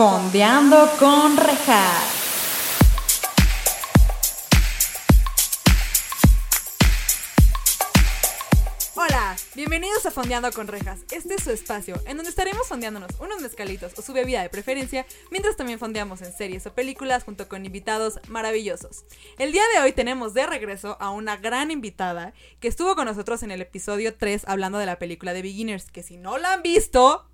Fondeando con Rejas. Hola, bienvenidos a Fondeando con Rejas. Este es su espacio, en donde estaremos fondeándonos unos mezcalitos o su bebida de preferencia, mientras también fondeamos en series o películas junto con invitados maravillosos. El día de hoy tenemos de regreso a una gran invitada que estuvo con nosotros en el episodio 3 hablando de la película de Beginners, que si no la han visto,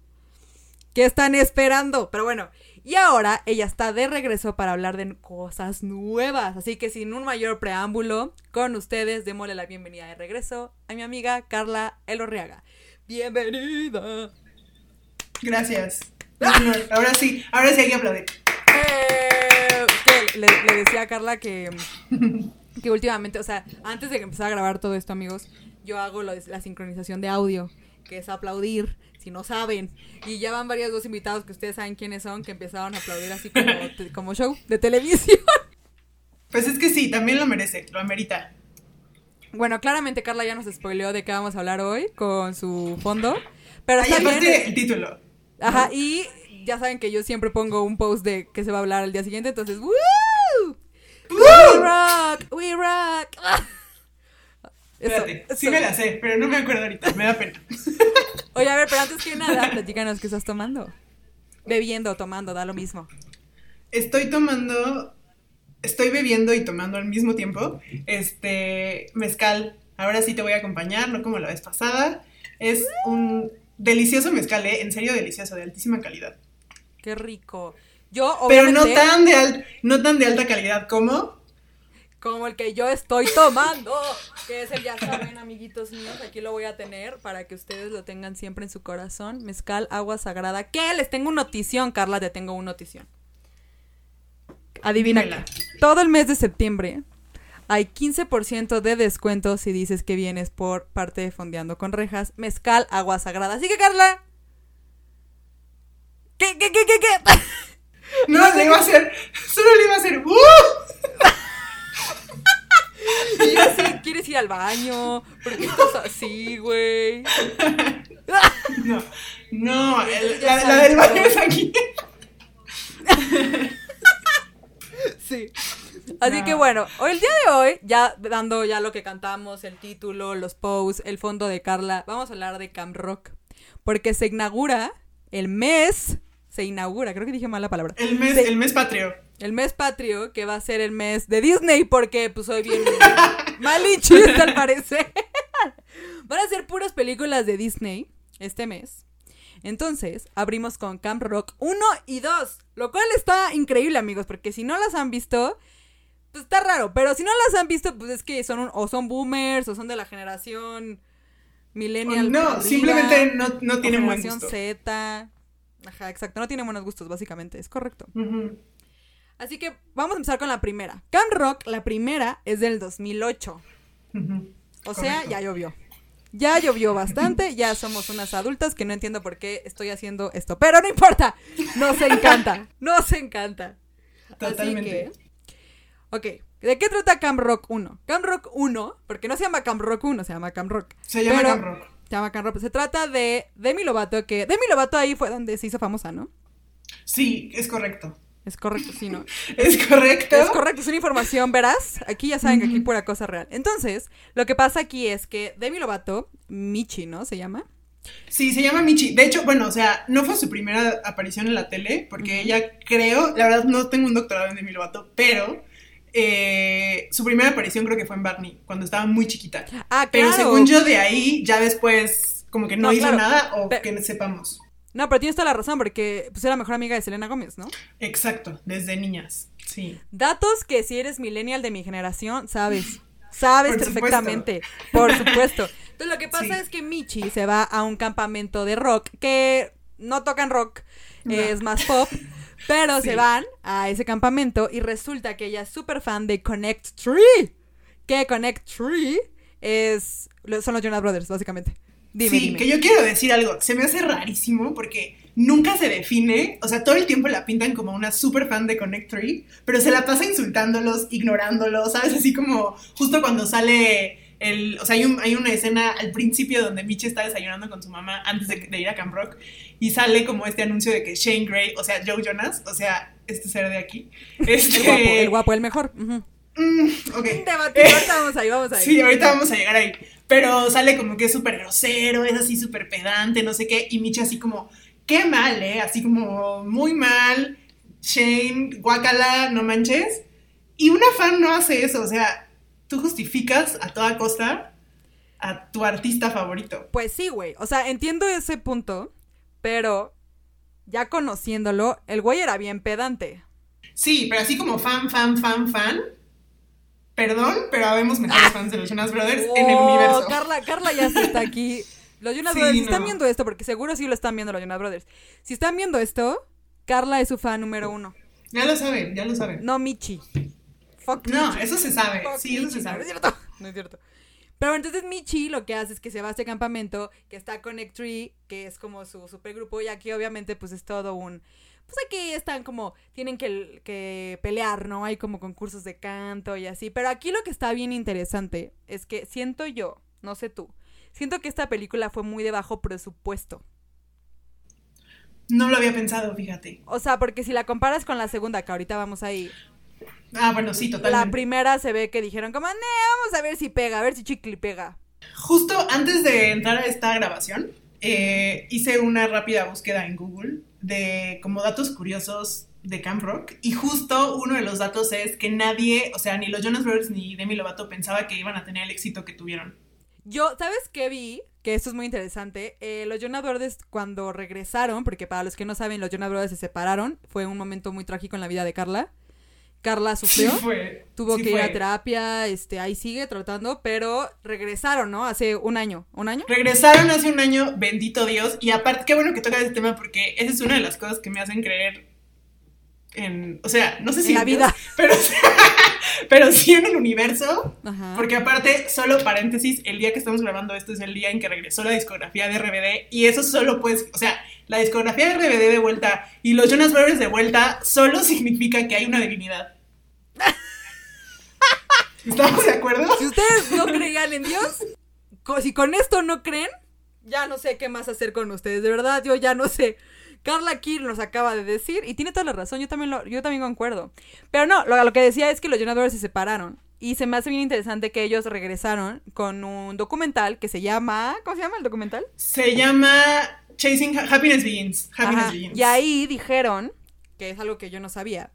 ¿qué están esperando? Pero bueno, y ahora ella está de regreso para hablar de cosas nuevas. Así que sin un mayor preámbulo, con ustedes démosle la bienvenida de regreso a mi amiga Carla Elorriaga. Bienvenida. Gracias. Ahora sí, ahora sí hay que aplaudir. Eh, que le, le decía a Carla que, que últimamente, o sea, antes de que empezara a grabar todo esto, amigos, yo hago lo la sincronización de audio, que es aplaudir si no saben. Y ya van varios dos invitados que ustedes saben quiénes son, que empezaron a aplaudir así como, show de televisión. Pues es que sí, también lo merece, lo amerita. Bueno, claramente Carla ya nos spoileó de qué vamos a hablar hoy con su fondo. Pero Ahí está bien. aparte el título. Ajá, y ya saben que yo siempre pongo un post de que se va a hablar al día siguiente, entonces ¡Woo! We rock, we rock. Eso, Espérate, sí me la sé, pero no me acuerdo ahorita, me da pena. Oye, a ver, pero antes que nada, platícanos qué estás tomando. Bebiendo tomando, da lo mismo. Estoy tomando, estoy bebiendo y tomando al mismo tiempo, este, mezcal. Ahora sí te voy a acompañar, no como la vez pasada. Es un delicioso mezcal, ¿eh? En serio delicioso, de altísima calidad. Qué rico. Yo, Pero no tan de, al- no tan de alta calidad como... como el que yo estoy tomando, que es el, ya saben, amiguitos míos, aquí lo voy a tener para que ustedes lo tengan siempre en su corazón. Mezcal, agua sagrada. ¿Qué? Les tengo una notición, Carla, te tengo una notición. Adivina Dímela. Todo el mes de septiembre hay 15% de descuento si dices que vienes por parte de Fondeando con Rejas. Mezcal, agua sagrada. Así que, Carla. ¿Qué, qué, qué, qué, qué? No, le iba a hacer, solo le iba a hacer... ¡Uh! Y yo así, ¿quieres ir al baño? ¿Por qué estás así, güey? No, no, el- la, del baño es aquí. Sí. Así No. que bueno, hoy el día de hoy, ya dando ya lo que cantamos, el título, los posts, el fondo de Carla, vamos a hablar de Camp Rock. Porque se inaugura el mes, se inaugura, creo que dije mal la palabra. El mes, Se- el mes patrio. El mes patrio, que va a ser el mes de Disney, porque pues soy bien malinchista al parecer. Van a ser puras películas de Disney este mes. Entonces, abrimos con Camp Rock 1 y 2, lo cual está increíble, amigos, porque si no las han visto, pues está raro, pero si no las han visto, pues es que son un- o son boomers o son de la generación millennial. No, arriba, simplemente no, no tienen buen generación gusto. Z. Ajá, exacto, no tienen buenos gustos, básicamente, es correcto. Así que vamos a empezar con la primera. Camp Rock, la primera, es del 2008. Ujú. O sea, Correcto. ya llovió. Ya llovió bastante, ya somos unas adultas que no entiendo por qué estoy haciendo esto. Pero no importa, nos encanta, nos encanta. Totalmente. Así que, ok, ¿de qué trata Camp Rock 1? Camp Rock 1, porque no se llama Camp Rock 1, se llama Camp Rock. Se llama Camp Rock. Se llama Camp Rock. Se trata de Demi Lovato, que Demi Lovato ahí fue donde se hizo famosa, ¿no? Sí, es correcto. Es correcto, sí, ¿no? Es correcto. Es correcto, es una información veraz. Aquí ya saben que aquí pura cosa real. Entonces, lo que pasa aquí es que Demi Lovato, Michi, ¿no? Se llama. Sí, se llama Michi. De hecho, bueno, o sea, no fue su primera aparición en la tele, porque ella creo, la verdad no tengo un doctorado en Demi Lovato, pero eh, su primera aparición creo que fue en Barney, cuando estaba muy chiquita. Ah, Pero claro. según yo de ahí, ya después como que no, No, hizo claro. nada o Pe- que sepamos. No, pero tienes toda la razón, porque pues, era mejor amiga de Selena Gómez, ¿no? Exacto, desde niñas. Sí. Datos que si eres millennial de mi generación, sabes. Sabes Por supuesto. perfectamente. Por supuesto. Entonces, lo que pasa Sí. es que Michi se va a un campamento de rock que no tocan rock, No. es más pop. Pero Sí. se van a ese campamento y resulta que ella es súper fan de Connect Tree. Que Connect Tree es. Son los Jonas Brothers, básicamente. Dime, sí, dime. que yo quiero decir algo. Se me hace rarísimo porque nunca se define. O sea, todo el tiempo la pintan como una super fan de Connect Three, pero se la pasa insultándolos, ignorándolos, ¿sabes? Así como justo cuando sale el, o sea, hay, un- hay una escena al principio donde Michi está desayunando con su mamá antes de, de ir a Camp Rock y sale como este anuncio de que Shane Gray, o sea, Joe Jonas, o sea, este ser de aquí, este, El guapo, el guapo, el mejor. Ujú. Mm, ok. Debate, ahorita vamos ahí, vamos ahí. Sí, ahorita vamos a llegar ahí. Pero sale como que es súper grosero, es así súper pedante, no sé qué. Y Michi así como, qué mal, ¿eh? Así como, muy mal. Shane, guacala, no manches. Y una fan no hace eso, o sea, tú justificas a toda costa a tu artista favorito. Pues sí, güey. O sea, entiendo ese punto, pero ya conociéndolo, el güey era bien pedante. Sí, pero así como fan, fan, fan, fan. Perdón, pero habemos mejores fans de los Jonas Brothers en el Oh, universo. Carla, Carla ya se está aquí. Los Jonas Sí, Brothers, si no. están viendo esto, porque seguro sí lo están viendo los Jonas Brothers. Si están viendo esto, Carla es su fan número uno. Ya lo saben, ya lo saben. No Michi. Fuck No, Michi. eso se sabe. Fuck Sí, eso se sabe. No es cierto. No es cierto. Pero entonces Michi lo que hace es que se va a este campamento, que está Connect Tree, que es como su supergrupo, y aquí obviamente pues es todo un... Pues aquí están como, tienen que, que pelear, ¿no? Hay como concursos de canto y así. Pero aquí lo que está bien interesante es que siento yo, no sé tú, siento que esta película fue muy de bajo presupuesto. No lo había pensado, fíjate. O sea, porque si la comparas con la segunda, que ahorita vamos ahí, Ah, bueno, sí, la totalmente. primera se ve que dijeron como, "Nee, vamos a ver si pega, a ver si Chicle pega. Justo antes de entrar a esta grabación, eh, hice una rápida búsqueda en Google de como datos curiosos de Camp Rock. Y justo uno de los datos es que nadie, o sea, ni los Jonas Brothers ni Demi Lovato pensaba que iban a tener el éxito que tuvieron. Yo, ¿sabes qué vi? Que esto es muy interesante. Eh, los Jonas Brothers cuando regresaron, porque para los que no saben, los Jonas Brothers se separaron. Fue un momento muy trágico en la vida de Carla. Carla sufrió, Sí fue. tuvo sí que ir a terapia, este, ahí sigue tratando, pero regresaron, ¿no? Hace un año, ¿un año? Regresaron hace un año, bendito Dios. Y aparte, qué bueno que tocas ese tema porque esa es una de las cosas que me hacen creer en, o sea, no sé si En la Dios, vida. pero, pero sí en el universo. Ajá. Porque aparte, solo paréntesis, el día que estamos grabando esto es el día en que regresó la discografía de RBD y eso solo pues, o sea, la discografía de RBD de vuelta y los Jonas Brothers de vuelta solo significa que hay una divinidad. ¿Estamos de acuerdo? Si ustedes no creían en Dios, si con esto no creen, ya no sé qué más hacer con ustedes. De verdad, yo ya no sé. Carla Kier nos acaba de decir, y tiene toda la razón, yo también, lo, yo también concuerdo. Pero no, lo, lo que decía es que los Jonas Brothers se separaron. Y se me hace bien interesante que ellos regresaron con un documental que se llama. ¿Cómo se llama el documental? Se llama Chasing Ha- Happiness Begins. Happiness Begins. Y ahí dijeron, que es algo que yo no sabía,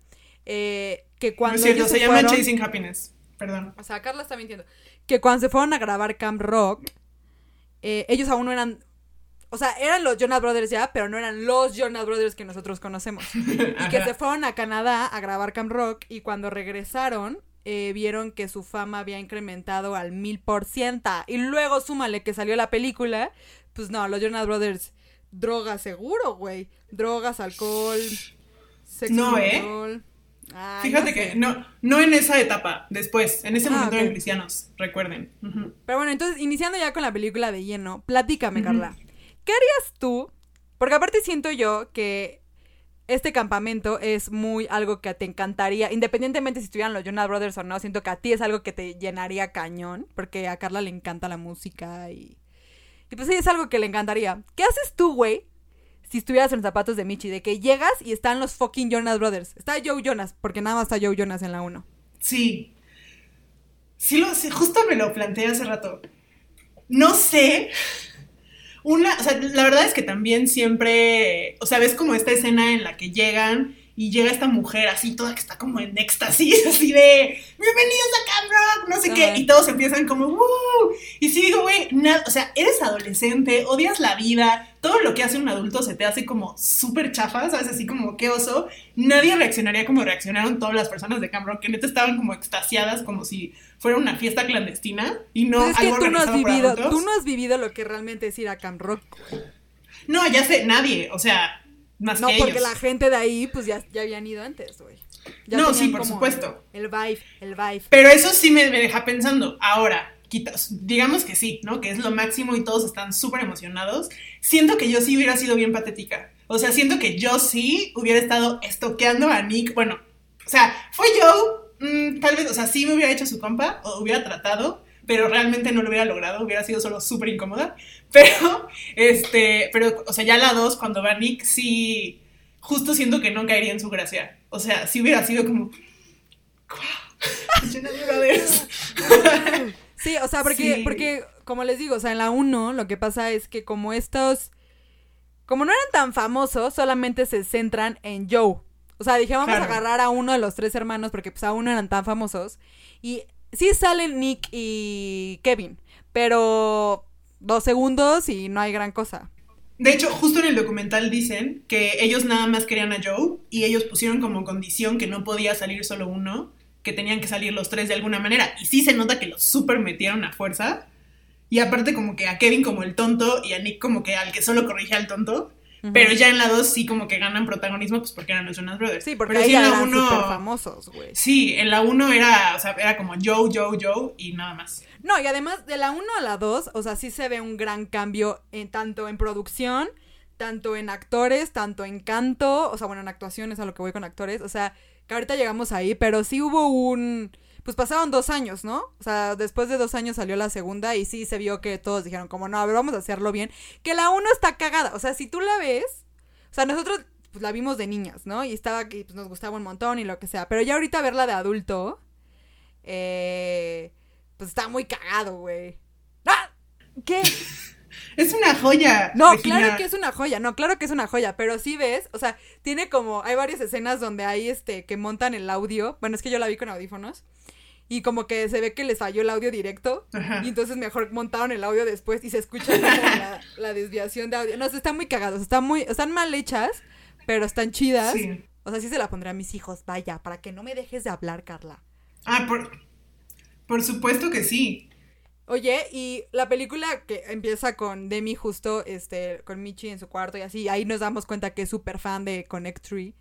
eh, que No cuando. es cierto, ellos se llama fueron- Chasing Happiness. Perdón. O sea, Carla está mintiendo. Que cuando se fueron a grabar Camp Rock, eh, ellos aún no eran. O sea, eran los Jonas Brothers ya, pero no eran los Jonas Brothers que nosotros conocemos. Y que se fueron a Canadá a grabar Camp Rock y cuando regresaron eh, vieron que su fama había incrementado al mil por ciento. Y luego súmale que salió la película, pues no, los Jonas Brothers, drogas seguro, güey. Drogas, alcohol, sexo No, ¿eh? Ay, Fíjate no que no, no en esa etapa, después, en ese Ah, momento ok. eran cristianos, recuerden. Pero bueno, entonces, iniciando ya con la película de lleno, platícame. Carla. ¿Qué harías tú? Porque aparte siento yo que este campamento es muy algo que te encantaría, independientemente si estuvieran los Jonas Brothers o no, siento que a ti es algo que te llenaría cañón, porque a Carla le encanta la música y... Y pues sí, es algo que le encantaría. ¿Qué haces tú, güey? Si estuvieras en los zapatos de Michi, de que llegas y están los fucking Jonas Brothers. Está Joe Jonas, porque nada más está Joe Jonas en la 1. Sí. Sí, lo, sí, justo me lo planteé hace rato. No sé. Una, o sea, la verdad es que también siempre, o sea, ves como esta escena en la que llegan y llega esta mujer así toda que está como en éxtasis, así de bienvenidos a Camp Rock, no sé qué, y todos empiezan como ¡Woo! Y sí digo, güey, nada, o sea, eres adolescente, odias la vida, todo lo que hace un adulto se te hace como súper chafa, ¿sabes? Así como qué oso. Nadie reaccionaría como reaccionaron todas las personas de Camp Rock, que neta estaban como extasiadas, como si fuera una fiesta clandestina y no Pues es que algo tú no has vivido, tú no has vivido lo que realmente es ir a Camp Rock. No, ya sé, nadie, o sea, más No, que porque ellos. la gente de ahí, pues ya, ya habían ido antes, güey. No, sí, por supuesto. El vibe, el vibe. Pero eso sí me, me deja pensando. Ahora, quita- digamos que sí, ¿no? Que es lo máximo y todos están súper emocionados. Siento que yo sí hubiera sido bien patética. O sea, siento que yo sí hubiera estado estoqueando a Nick. Bueno, o sea, fue yo, mm, tal vez, o sea, sí me hubiera hecho su compa o hubiera tratado. Pero realmente no lo hubiera logrado, hubiera sido solo súper incómoda. Pero, este, pero, o sea, ya la 2, cuando va Nick, sí, justo siento que no caería en su gracia. O sea, sí hubiera sido como... Sí, o sea, porque, porque, como les digo, o sea, en la 1 lo que pasa es que como estos, como no eran tan famosos, solamente se centran en Joe. O sea, dije, vamos a agarrar a uno de los tres hermanos porque pues aún no eran tan famosos. Y sí salen Nick y Kevin, pero dos segundos y no hay gran cosa. De hecho, justo en el documental dicen que ellos nada más querían a Joe y ellos pusieron como condición que no podía salir solo uno que tenían que salir los tres de alguna manera. Y sí se nota que los super metieron a fuerza. Y aparte como que a Kevin como el tonto y a Nick como que al que solo corrige al tonto. Pero ya en la 2 sí como que ganan protagonismo pues porque eran los Jonas Brothers. Sí, porque ahí eran uno, famosos, güey. Sí, en la 1 era, o sea, era como Joe, Joe, Joe y nada más. No, y además de la 1 a la 2, o sea, sí se ve un gran cambio en tanto en producción, tanto en actores, tanto en canto, o sea, bueno, en actuaciones a lo que voy con actores, o sea, ahorita llegamos ahí, pero sí hubo un... Pues pasaron dos años, ¿no? O sea, después de dos años salió la segunda y sí se vio que todos dijeron como, no, a ver, vamos a hacerlo bien. Que la uno está cagada. O sea, si tú la ves, o sea, nosotros pues, la vimos de niñas, ¿no? Y estaba que pues, nos gustaba un montón y lo que sea. Pero ya ahorita verla de adulto, eh, pues está muy cagado, güey. ¡Ah! ¿Qué? Es una joya. No, claro que es una joya, no, claro que es una joya, pero sí ves, o sea, tiene como, hay varias escenas donde hay este, que montan el audio, bueno, es que yo la vi con audífonos, y como que se ve que les falló el audio directo, y entonces mejor montaron el audio después y se escucha la, desviación de audio. No, están muy cagados, están muy, están mal hechas, pero están chidas. O sea, sí se la pondré a mis hijos, vaya, para que no me dejes de hablar, Carla. Ah, por, por supuesto que sí. Oye, y la película que empieza con Demi justo, este, con Michi en su cuarto y así, ahí nos damos cuenta que es súper fan de Connect Tree.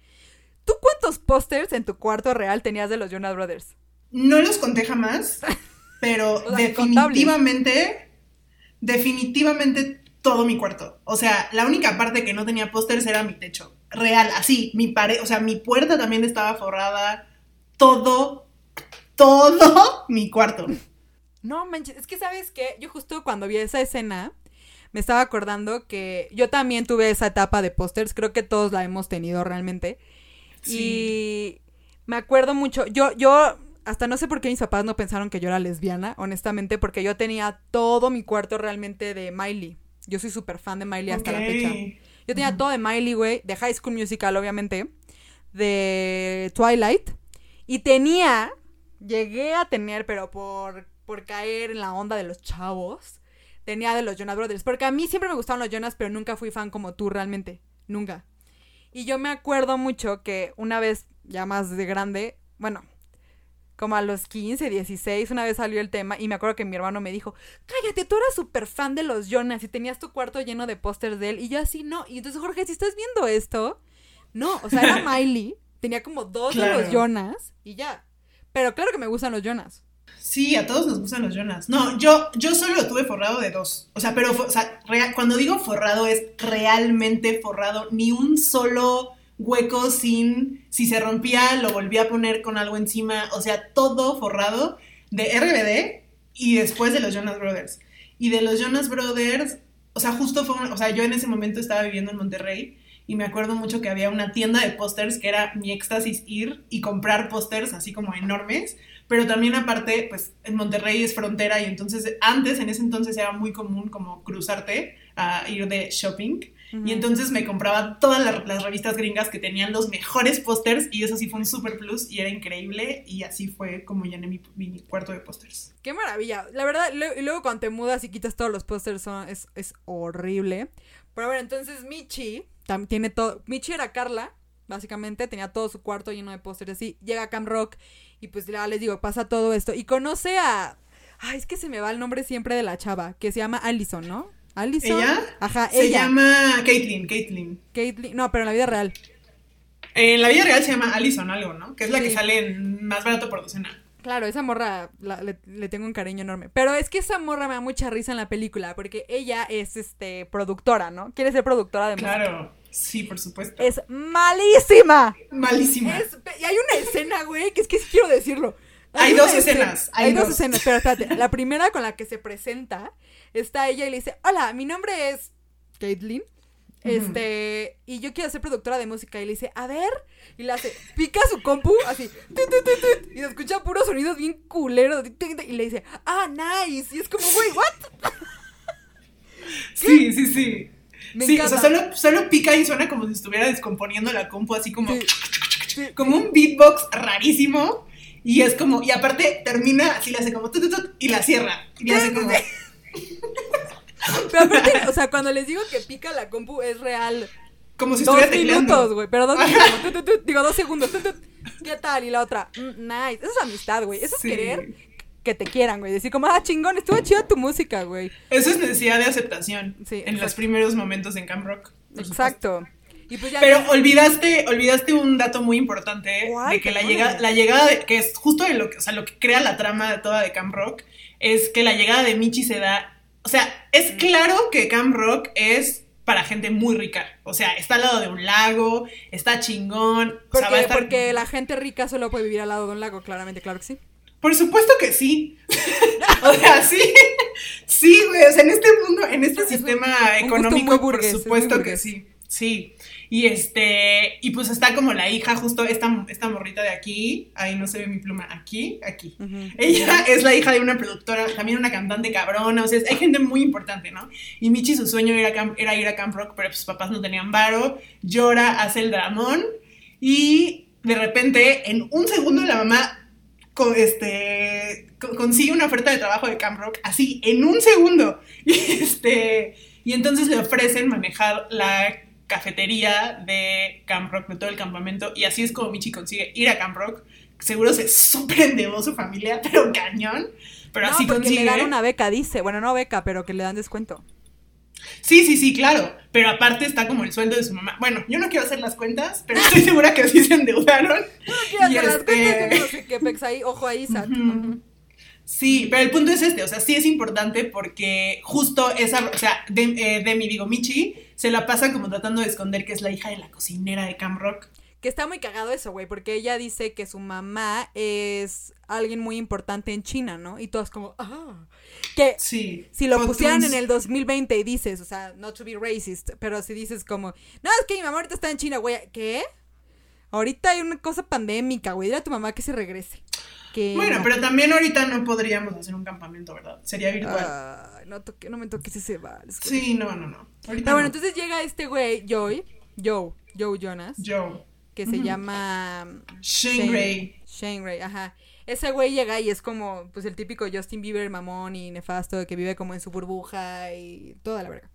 ¿Tú cuántos pósters en tu cuarto real tenías de los Jonas Brothers? No los conté jamás, pero definitivamente, definitivamente todo mi cuarto. O sea, la única parte que no tenía pósters era mi techo. Real, así, mi pared, o sea, mi puerta también estaba forrada. Todo, todo mi cuarto. No manches, es que sabes que yo justo cuando vi esa escena me estaba acordando que yo también tuve esa etapa de pósters, creo que todos la hemos tenido realmente. Y me acuerdo mucho, yo yo hasta no sé por qué mis papás no pensaron que yo era lesbiana, honestamente, porque yo tenía todo mi cuarto realmente de Miley. Yo soy súper fan de Miley hasta la fecha. Yo tenía todo de Miley, güey, de High School Musical, obviamente, de Twilight. Y tenía, llegué a tener, pero por por caer en la onda de los chavos, tenía de los Jonas Brothers. Porque a mí siempre me gustaban los Jonas, pero nunca fui fan como tú realmente. Nunca. Y yo me acuerdo mucho que una vez, ya más de grande, bueno, como a los 15, 16, una vez salió el tema y me acuerdo que mi hermano me dijo, cállate, tú eras súper fan de los Jonas y tenías tu cuarto lleno de pósters de él y yo así no. Y entonces, Jorge, si estás viendo esto, no, o sea, era Miley, tenía como dos de los Jonas y ya. Pero claro que me gustan los Jonas. Sí, a todos nos gustan los Jonas. No, yo, yo solo lo tuve forrado de dos. O sea, pero o sea, cuando digo forrado es realmente forrado. Ni un solo hueco sin, si se rompía, lo volvía a poner con algo encima. O sea, todo forrado de RBD y después de los Jonas Brothers. Y de los Jonas Brothers, o sea, justo fue, o sea, yo en ese momento estaba viviendo en Monterrey y me acuerdo mucho que había una tienda de pósters que era mi éxtasis ir y comprar pósters así como enormes pero también aparte, pues en Monterrey es frontera y entonces antes, en ese entonces era muy común como cruzarte a ir de shopping. Y entonces me compraba todas las, revistas gringas que tenían los mejores pósters y eso sí fue un super plus y era increíble y así fue como llené mi, mi cuarto de pósters. Qué maravilla. La verdad, y luego cuando te mudas y quitas todos los pósters es, es horrible. Pero bueno, entonces Michi tiene todo. Michi era Carla, básicamente, tenía todo su cuarto lleno de pósters así. Llega a Cam Rock y pues ya les digo, pasa todo esto. Y conoce a. Ay, es que se me va el nombre siempre de la chava, que se llama Allison, ¿no? Allison. ¿Ella? Ajá, se llama Caitlyn, Caitlyn. Caitlyn, no, pero en la vida real. En la vida real se llama Allison algo, ¿no? Que es la que sale en más barato por docena. Claro, esa morra le, tengo un cariño enorme. Pero es que esa morra me da mucha risa en la película porque ella es este productora, ¿no? Quiere ser productora de música. Claro. Sí, por supuesto. Es malísima. Malísima. y hay una escena, güey, que es que sí quiero decirlo. Hay dos escenas. Hay, dos. escenas, pero espérate. La primera con la que se presenta está ella y le dice, hola, mi nombre es Caitlin. Este, y yo quiero ser productora de música. Y le dice, a ver. Y le hace, pica su compu, así. y se escucha puros sonidos bien culeros. Y le dice, ah, nice. Y es como, güey, ¿what? sí, sí, sí. sí, o sea, solo, solo, pica y suena como si estuviera descomponiendo la compu, así como. Como un beatbox rarísimo. Y es como, y aparte termina, así le hace como y la cierra. Y le hace como. Pero aparte, o sea, cuando les digo que pica la compu es real. Como si estuviera Dos minutos, güey, pero dos minutos. digo, dos segundos. ¿Qué tal? Y la otra, mm, nice. Eso es amistad, güey. Eso es querer que te quieran, güey. Decir como, ah, chingón, estuvo chida tu música, güey. Eso es necesidad de aceptación. Sí, en los primeros momentos en Camp Rock. Exacto. Pues Pero olvidaste, olvidaste un dato muy importante de que la llegada, la llegada de, que es justo de lo que, o sea, lo que crea la trama de toda de Camp Rock, es que la llegada de Michi se da o sea, es claro que Camp Rock es para gente muy rica. O sea, está al lado de un lago, está chingón. Porque, o sea, porque la gente rica solo puede vivir al lado de un lago, claramente, claro que sí. Por supuesto que sí. o sea, sí. Sí, güey. O sea, en este mundo, en este sistema económico, por supuesto que sí. Sí. Y este, y pues está como la hija, justo esta, esta morrita de aquí, ahí no se ve mi pluma, aquí, aquí. Ella es la hija de una productora, también una cantante cabrona, o sea, hay gente muy importante, ¿no? Y Michi su sueño era, era ir a Camp Rock, pero sus papás no tenían varo, llora, hace el dramón y de repente, en un segundo la mamá este, consigue una oferta de trabajo de Camp Rock, así, en un segundo. Y, este, y entonces le ofrecen manejar la cafetería de Camp Rock, de todo el campamento, y así es como Michi consigue ir a Camp Rock. Seguro se súper endeudó su familia, pero cañón. Pero así consigue. le dan una beca, dice. Bueno, no beca, pero que le dan descuento. Sí, sí, sí, claro. Pero aparte está como el sueldo de su mamá. Bueno, yo no quiero hacer las cuentas, pero estoy segura que sí se endeudaron. No quiero hacer las cuentas, este no sé qué ahí, ojo ahí, Sat. Sí, pero el punto es este, o sea, sí es importante porque justo esa, o sea, de, eh, Demi, digo, Michi, se la pasa como tratando de esconder que es la hija de la cocinera de Cam Rock. Que está muy cagado eso, güey, porque ella dice que su mamá es alguien muy importante en China, ¿no? Y todos como, ah. Que sí, si lo pusieran en el 2020 y dices, o sea, not to be racist, pero si dices como, no, es que mi mamá ahorita está en China, güey, ¿qué? Ahorita hay una cosa pandémica, güey, dile a tu mamá que se regrese. Bueno, pero también ahorita no podríamos hacer un campamento, ¿verdad? Sería virtual. no, no me toques ese vals. Sí, no, no, no. Ahorita bueno, entonces llega este güey, Joy, Joe, Joe Jonas. Joe. Que se llama... Shane, Ray. Shane Ray, ajá. Ese güey llega y es como, pues, el típico Justin Bieber mamón y nefasto que vive como en su burbuja y toda la verga.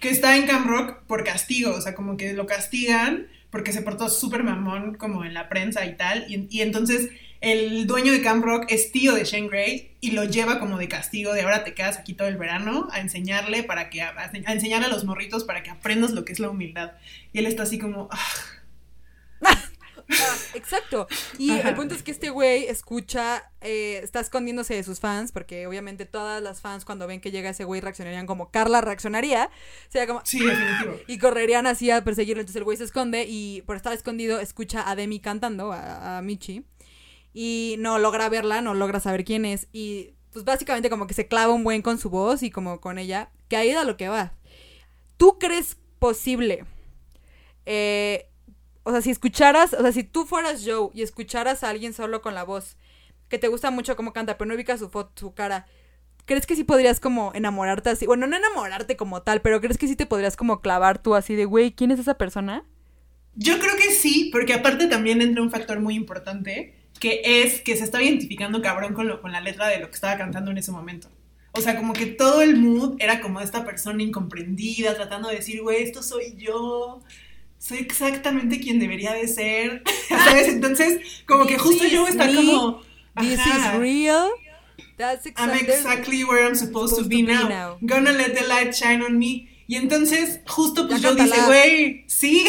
Que está en Camp Rock por castigo, o sea, como que lo castigan porque se portó súper mamón como en la prensa y tal. Y, y entonces el dueño de Camp Rock es tío de Shane Gray y lo lleva como de castigo de ahora te quedas aquí todo el verano a enseñarle para que, a, enseñarle a los morritos para que aprendas lo que es la humildad. Y él está así como... Ah". Ah, exacto. Y el punto es que este güey escucha, eh, está escondiéndose de sus fans, porque obviamente todas las fans cuando ven que llega ese güey reaccionarían como Carla reaccionaría. Sería como... Sí, definitivo. Y correrían así a perseguirlo. Entonces el güey se esconde y por estar escondido escucha a Demi cantando, a Michi y no logra verla, no logra saber quién es y pues básicamente como que se clava un buen con su voz y como con ella, que ahí da lo que va. ¿Tú crees posible? Eh, o sea, si escucharas, o sea, si tú fueras Joe y escucharas a alguien solo con la voz, que te gusta mucho cómo canta, pero no ubicas su foto, su cara, ¿crees que sí podrías como enamorarte así? Bueno, no enamorarte como tal, pero ¿crees que sí te podrías como clavar tú así de, güey, ¿quién es esa persona? Yo creo que sí, porque aparte también entra un factor muy importante, que es que se estaba identificando cabrón con, lo, con la letra de lo que estaba cantando en ese momento. O sea, como que todo el mood era como esta persona incomprendida, tratando de decir, güey, esto soy yo, soy exactamente quien debería de ser, ¿sabes? Entonces, como que justo yo está como... This is real. That's exactly, I'm exactly where I'm supposed, to, be, now. Gonna let the light shine on me. Y entonces, justo pues yo dice, güey, sí.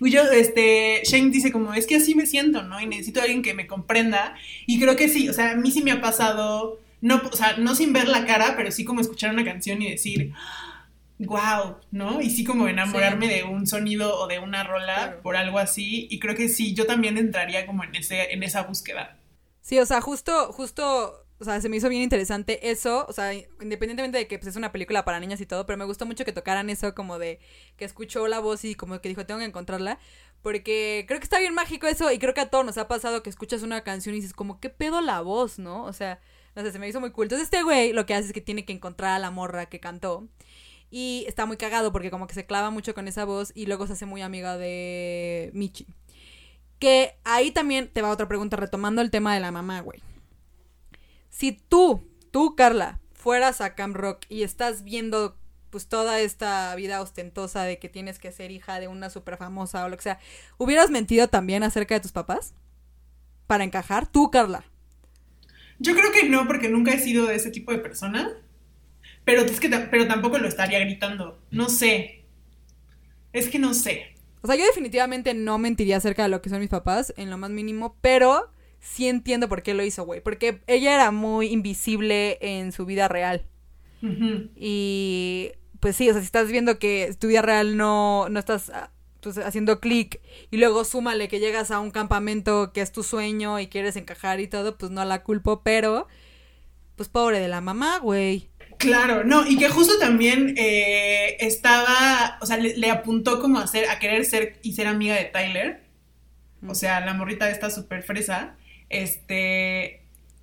y yo, este, Shane dice como, es que así me siento, ¿no? Y necesito a alguien que me comprenda. Y creo que sí, o sea, a mí sí me ha pasado, no, o sea, no sin ver la cara, pero sí como escuchar una canción y decir, wow, ¿no? Y sí como enamorarme de un sonido o de una rola por algo así. Y creo que sí, yo también entraría como en, ese, en esa búsqueda. Sí, o sea, justo, justo, o sea, se me hizo bien interesante eso, o sea, independientemente de que pues, es una película para niñas y todo, pero me gustó mucho que tocaran eso como de que escuchó la voz y como que dijo, tengo que encontrarla, porque creo que está bien mágico eso y creo que a todos nos ha pasado que escuchas una canción y dices como, ¿qué pedo la voz, no? O sea, no sé, se me hizo muy cool. Entonces este güey lo que hace es que tiene que encontrar a la morra que cantó. Y está muy cagado porque como que se clava mucho con esa voz y luego se hace muy amiga de Michi. Que ahí también te va otra pregunta retomando el tema de la mamá, güey. Si tú, tú Carla, fueras a Camp Rock y estás viendo pues toda esta vida ostentosa de que tienes que ser hija de una súper famosa o lo que sea, ¿hubieras mentido también acerca de tus papás? Para encajar, tú Carla. Yo creo que no, porque nunca he sido de ese tipo de persona. Pero es que pero tampoco lo estaría gritando. No sé. Es que no sé. O sea, yo definitivamente no mentiría acerca de lo que son mis papás, en lo más mínimo, pero sí entiendo por qué lo hizo, güey. Porque ella era muy invisible en su vida real. Y pues sí, o sea, si estás viendo que tu vida real no, no estás pues, haciendo clic y luego súmale que llegas a un campamento que es tu sueño y quieres encajar y todo, pues no la culpo, pero pues pobre de la mamá, güey. Claro, no, y que justo también eh, estaba, o sea, le, apuntó como a, ser, a querer ser y ser amiga de Tyler, o sea, la morrita esta súper fresa, este,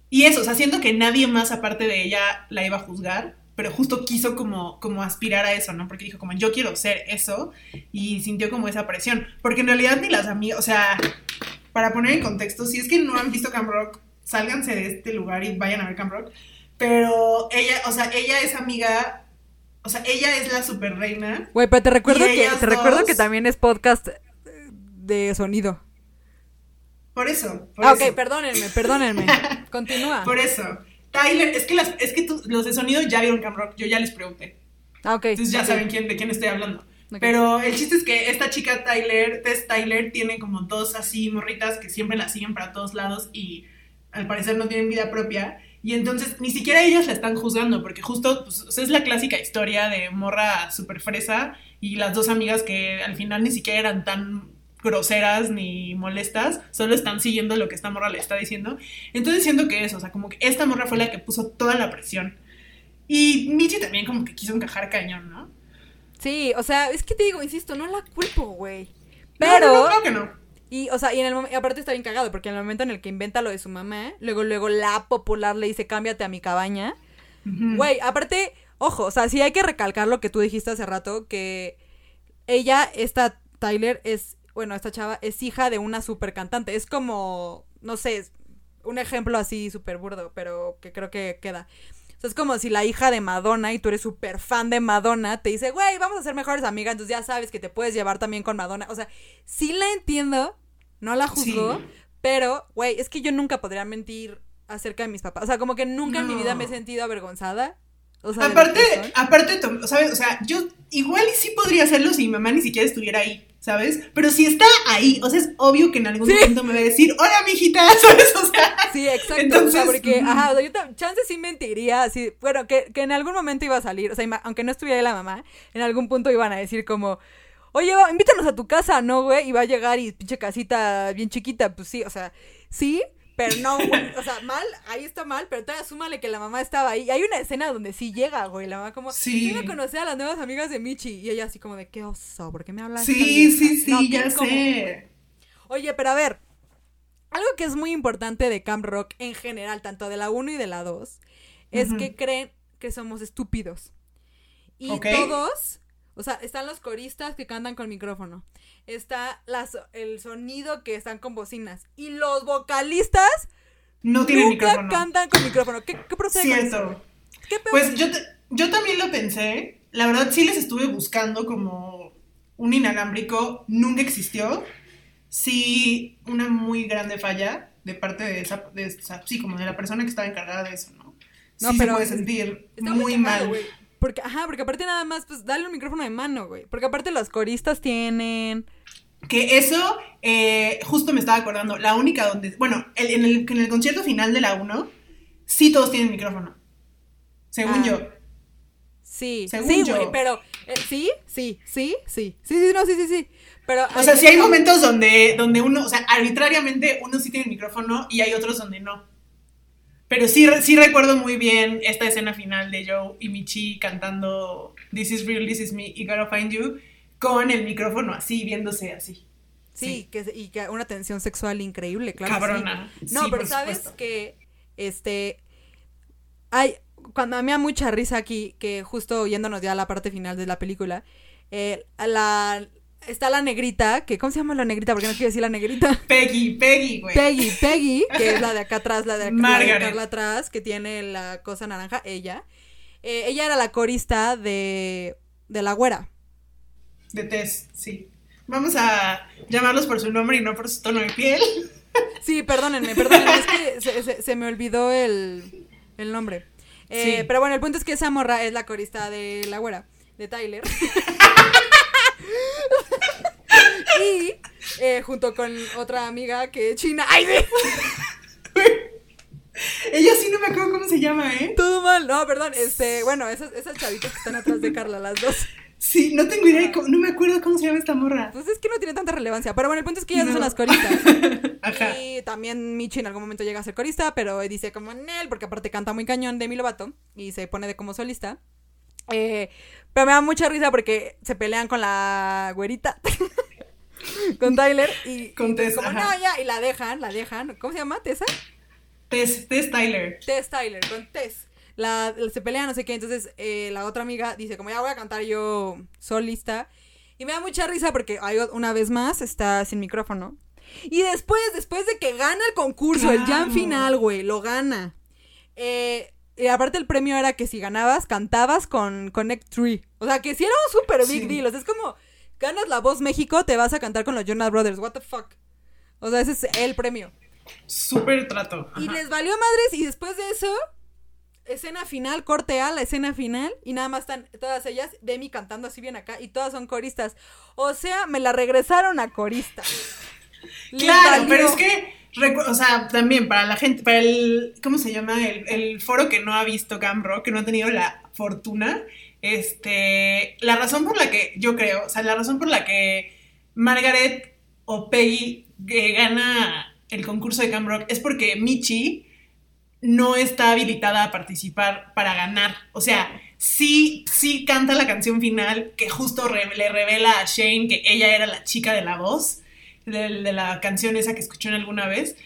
y eso, o sea, siento que nadie más aparte de ella la iba a juzgar, pero justo quiso como, como aspirar a eso, ¿no? Porque dijo como yo quiero ser eso y sintió como esa presión. Porque en realidad ni las amigas, o sea, para poner en contexto, si es que no han visto Camp Rock, sálganse de este lugar y vayan a ver Camp Rock. Pero ella, o sea, ella es amiga, o sea, ella es la super reina. Güey, pero te recuerdo que, te recuerdo que también es podcast de sonido. Por eso. Por ah, ok, perdónenme, perdónenme. Continúa. Por eso. Tyler, es que, las, es que los de sonido ya vieron Camp Rock, yo ya les pregunté. Ah, ok. Entonces ya saben quién, de quién estoy hablando. Pero el chiste es que esta chica Tyler, Tess Tyler, tiene como dos así morritas que siempre la siguen para todos lados y al parecer no tienen vida propia. Y entonces ni siquiera ellas la están juzgando, porque justo pues, es la clásica historia de morra super fresa y las dos amigas que al final ni siquiera eran tan groseras ni molestas, solo están siguiendo lo que esta morra le está diciendo. Entonces siento que eso, o sea, como que esta morra fue la que puso toda la presión. Y Michi también como que quiso encajar cañón, ¿no? Sí, o sea, es que te digo, insisto, no la culpo, güey. Pero... No, no, que no. Y, o sea, y en el momento, aparte está bien cagado, porque en el momento en el que inventa lo de su mamá, luego, luego la popular le dice, cámbiate a mi cabaña. Güey, aparte, ojo, o sea, sí hay que recalcar lo que tú dijiste hace rato, que ella, esta Tyler, es bueno, esta chava es hija de una super cantante. Es como, no sé, un ejemplo así súper burdo, pero que creo que queda. O sea, es como si la hija de Madonna y tú eres súper fan de Madonna, te dice, güey, vamos a ser mejores amigas, entonces ya sabes que te puedes llevar también con Madonna. O sea, sí la entiendo, no la juzgo, pero, güey, es que yo nunca podría mentir acerca de mis papás. O sea, como que nunca en mi vida me he sentido avergonzada. O sea, aparte, aparte, ¿sabes? O sea, yo igual sí podría hacerlo si mi mamá ni siquiera estuviera ahí. ¿Sabes? Pero si está ahí, o sea, es obvio que en algún momento me va a decir, hola, mijita, ¿sabes? O sea, sí, exacto. Entonces, porque, ajá, o sea, yo chance sí mentiría, así, bueno, que, que, en algún momento iba a salir, o sea, aunque no estuviera ahí la mamá, en algún punto iban a decir como, oye, va, invítanos a tu casa, ¿no, güey? Y va a llegar y pinche casita bien chiquita, pues sí, o sea, sí, pero no, güey. O sea, mal, ahí está mal, pero todavía súmale que la mamá estaba ahí. Y hay una escena donde sí llega, güey. La mamá como, sí. Quiero conocer a las nuevas amigas de Michi. Y ella así como de, qué oso, ¿por qué me hablas? Sí, sí, sí, ya sé. Oye, pero a ver. Algo que es muy importante de Camp Rock en general, tanto de la 1 y de la 2, es que creen que somos estúpidos. Y todos, o sea, están los coristas que cantan con micrófono está las, el sonido que están con bocinas. Y los vocalistas no tienen micrófono. cantan con micrófono. ¿Qué, qué procede Cierto. ¿Qué pues yo, yo también lo pensé. La verdad sí les estuve buscando como un inalámbrico. Nunca existió. Sí, una muy grande falla de parte de esa, de sí, como de la persona que estaba encargada de eso, ¿no? No, sí pero se puede sentir muy, mal. Porque, ajá, porque aparte nada más, pues dale un micrófono de mano, güey. Porque aparte los coristas tienen. Que eso, eh, justo me estaba acordando, la única donde, bueno, en, el, en el concierto final de la 1, sí todos tienen micrófono. Según ah. yo. Sí, según sí, güey, pero eh, sí, sí, sí, sí, sí, sí, no, sí, sí, sí. Pero, o sea, sí hay momentos donde, donde uno, o sea, arbitrariamente uno sí tiene micrófono y hay otros donde no. Pero sí, sí recuerdo muy bien esta escena final de Joe y Michi cantando This is real, this is me, y Gotta Find You, con el micrófono así, viéndose así. Sí, Sí. Que, y que una tensión sexual increíble, claro. Cabrona. sí. No, Sí, pero sabes supuesto. que, este, hay, cuando a mí me da mucha risa aquí, que justo yéndonos ya a la parte final de la película, eh, la, está la negrita, que, ¿cómo se llama la negrita? Porque no quiero decir la negrita. Peggy, Peggy, güey. Peggy, Peggy, que es la de acá atrás, la de, acá, la de. Carla atrás, que tiene la cosa naranja, ella. Eh, ella era la corista de, de la güera. De Tess, sí. Vamos a llamarlos por su nombre y no por su tono de piel. Sí, perdónenme, perdónenme, es que se, se- se me olvidó el, el nombre. Eh, Sí. Pero bueno, el punto es que esa morra es la corista de la güera, de Tyler. y eh, junto con otra amiga que es china. ¡Ay, de- Ella sí no me acuerdo cómo se llama, ¿eh? Todo mal. No, perdón, este, bueno, esas, esas chavitas que están atrás de Carla, las dos. Sí, no tengo idea, de cómo- no me acuerdo cómo se llama esta morra. Pues es que no tiene tanta relevancia. Pero bueno, el punto es que ellas No. son las coristas. Ajá. Y también Michi en algún momento llega a ser corista, pero dice como Nel, porque aparte canta muy cañón Demi Lovato y se pone de como solista. Eh, pero me da mucha risa porque se pelean con la güerita, con Tyler y, Con y Tess, como no, ya, y la dejan, la dejan. ¿Cómo se llama? ¿Tessa? Tess, Tess Tyler. Tess Tyler, con Tess. La, se pelean, no sé qué. Entonces eh, la otra amiga dice, como ya voy a cantar yo solista. Y me da mucha risa porque hay una vez más está sin micrófono. Y después, después de que gana el concurso, el jam Claro. final, güey, lo gana. Eh, y aparte el premio era que si ganabas, cantabas con Connect Tree. O sea, que si era un super big Sí. deal. O sea, es como, ganas la voz México, te vas a cantar con los Jonas Brothers. What the fuck. O sea, ese es el premio. Súper trato. Y les valió madres y después de eso, escena final, corte A, la escena final, y nada más están todas ellas, Demi cantando así bien acá, y todas son coristas. O sea, me la regresaron a corista. Claro, pero es que, o sea, también para la gente, para el, ¿cómo se llama? El, el foro que no ha visto Cam Rock, que no ha tenido la fortuna, este, la razón por la que, yo creo, o sea, la razón por la que Margaret o Peggy eh, gana el concurso de Cam Rock es porque Michi no está habilitada a participar para ganar. O sea, sí, sí canta la canción final que justo le revela a Shane que ella era la chica de la voz de, de la canción esa que escuchó en alguna vez.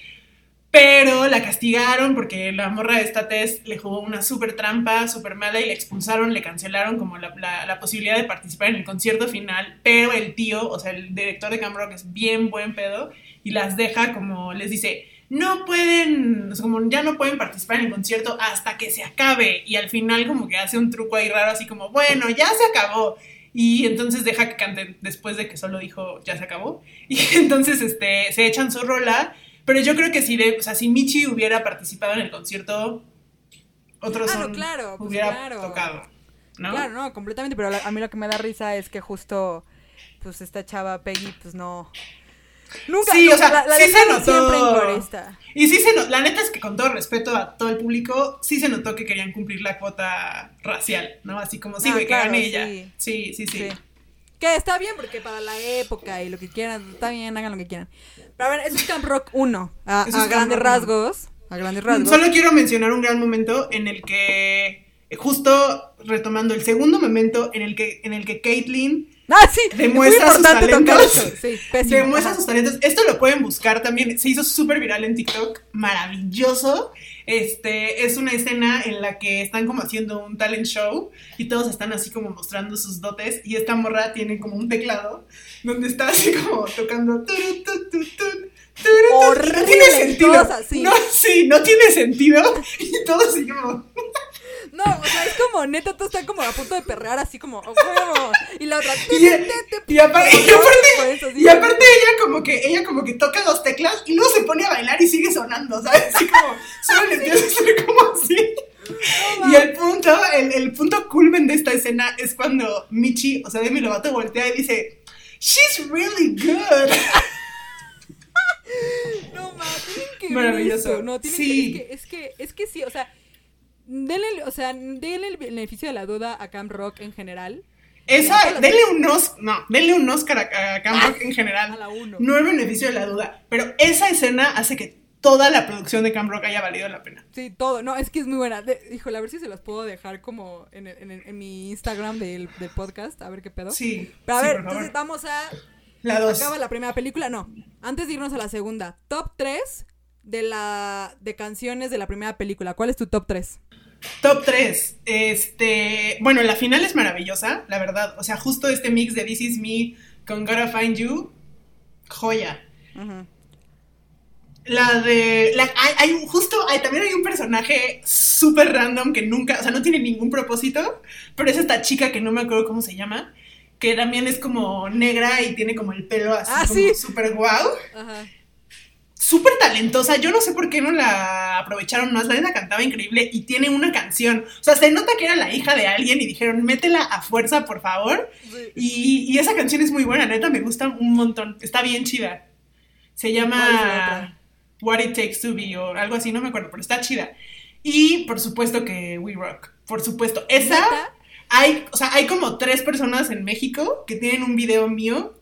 Pero la castigaron porque la morra de esta Tess le jugó una súper trampa, súper mala y le expulsaron, le cancelaron como la, posibilidad de participar en el concierto final. Pero el tío, o sea, el director de Cam Rock es bien buen pedo y las deja como, les dice, no pueden, o sea, como ya no pueden participar en el concierto hasta que se acabe. Y al final como que hace un truco ahí raro, así como, bueno, ya se acabó. Y entonces deja que canten después de que solo dijo, ya se acabó. Y entonces este, se echan su rola. Pero yo creo que si, de, o sea, si Michi hubiera participado en el concierto, otros Ah, son- claro, pues hubiera claro. tocado. ¿no? Claro, no, completamente, pero a mí lo que me da risa es que justo, pues esta chava Peggy, pues no... Nunca, Sí, o sea, la, la sí se notó. siempre. Y sí se no- la neta es que con todo respeto a todo el público, sí se notó que querían cumplir la cuota racial, ¿no? Así como, sí, Ah, güey, que claro, gane ella. sí, sí. Sí. Que está bien, porque para la época y lo que quieran, está bien, hagan lo que quieran. Pero a ver, es Camp Rock 1, a, a grandes uno. rasgos. A grandes rasgos. Solo quiero mencionar un gran momento en el que, justo retomando el segundo momento en el que, en el que Caitlyn Ah, sí, demuestra es sus talentos. Sí. Demuestra sus talentos. Esto lo pueden buscar también. Se hizo súper viral en TikTok. Maravilloso. Este es una escena en la que están como haciendo un talent show y todos están así como mostrando sus dotes. Y esta morra tiene como un teclado donde está así como tocando. turu, tu, tu, tu, turu, tu. Horrible, No tiene sentido. así. No, sí, no tiene sentido. Y todos así como. No, o sea, es como, neta, todos están como a punto de perrear, así como, ¡oh, huevo! Y la otra, Y, y aparte, y aparte, y aparte ella como que ella como que toca dos teclas y luego se pone a bailar y sigue sonando, ¿sabes? Así como solo le empieza a hacer como así. Y el punto, el, el punto culmen de esta escena es cuando Michi, o sea, Demi Lovato voltea y dice, She's really good. No, ma, tienen que ver Maravilloso. eso. No, tienen Sí. que, es que, es que, es que sí, o sea, denle, o sea, denle el beneficio de la duda a Camp Rock en general. Esa, denle un Oscar, no, denle un Oscar a, a Camp Rock en A general. la uno. No el beneficio de la duda, pero esa escena hace que toda la producción de Camp Rock haya valido la pena. Sí, todo. No, es que es muy buena. De, híjole, a ver si se los puedo dejar como en, el- en el- en mi Instagram del, del podcast, a ver qué pedo. Sí. Pero a sí, ver, entonces vamos a... La dos. Acaba la primera película, no. Antes de irnos a la segunda. Top 3 de la de canciones de la primera película. ¿Cuál es tu top 3? Top 3. Este. Bueno, la final es maravillosa, la verdad. O sea, justo este mix de This Is Me con Gotta Find You. Joya. La de. La, hay, hay justo. Hay, también hay un personaje súper random que nunca. O sea, no tiene ningún propósito. Pero es esta chica que no me acuerdo cómo se llama. Que también es como negra y tiene como el pelo así Ah, como sí. súper guau. Ajá. Súper talentosa. Yo no sé por qué no la aprovecharon más. La neta cantaba increíble y tiene una canción. O sea, se nota que era la hija de alguien y dijeron, métela a fuerza, por favor. Sí. Y, y esa canción es muy buena, neta, me gusta un montón. Está bien chida. Se ¿Cuál es la llama? What It Takes to Be o algo así, no me acuerdo, pero está chida. Y por supuesto que We Rock. Por supuesto. Esa. ¿Neta? Hay, o sea, hay como tres personas en México que tienen un video mío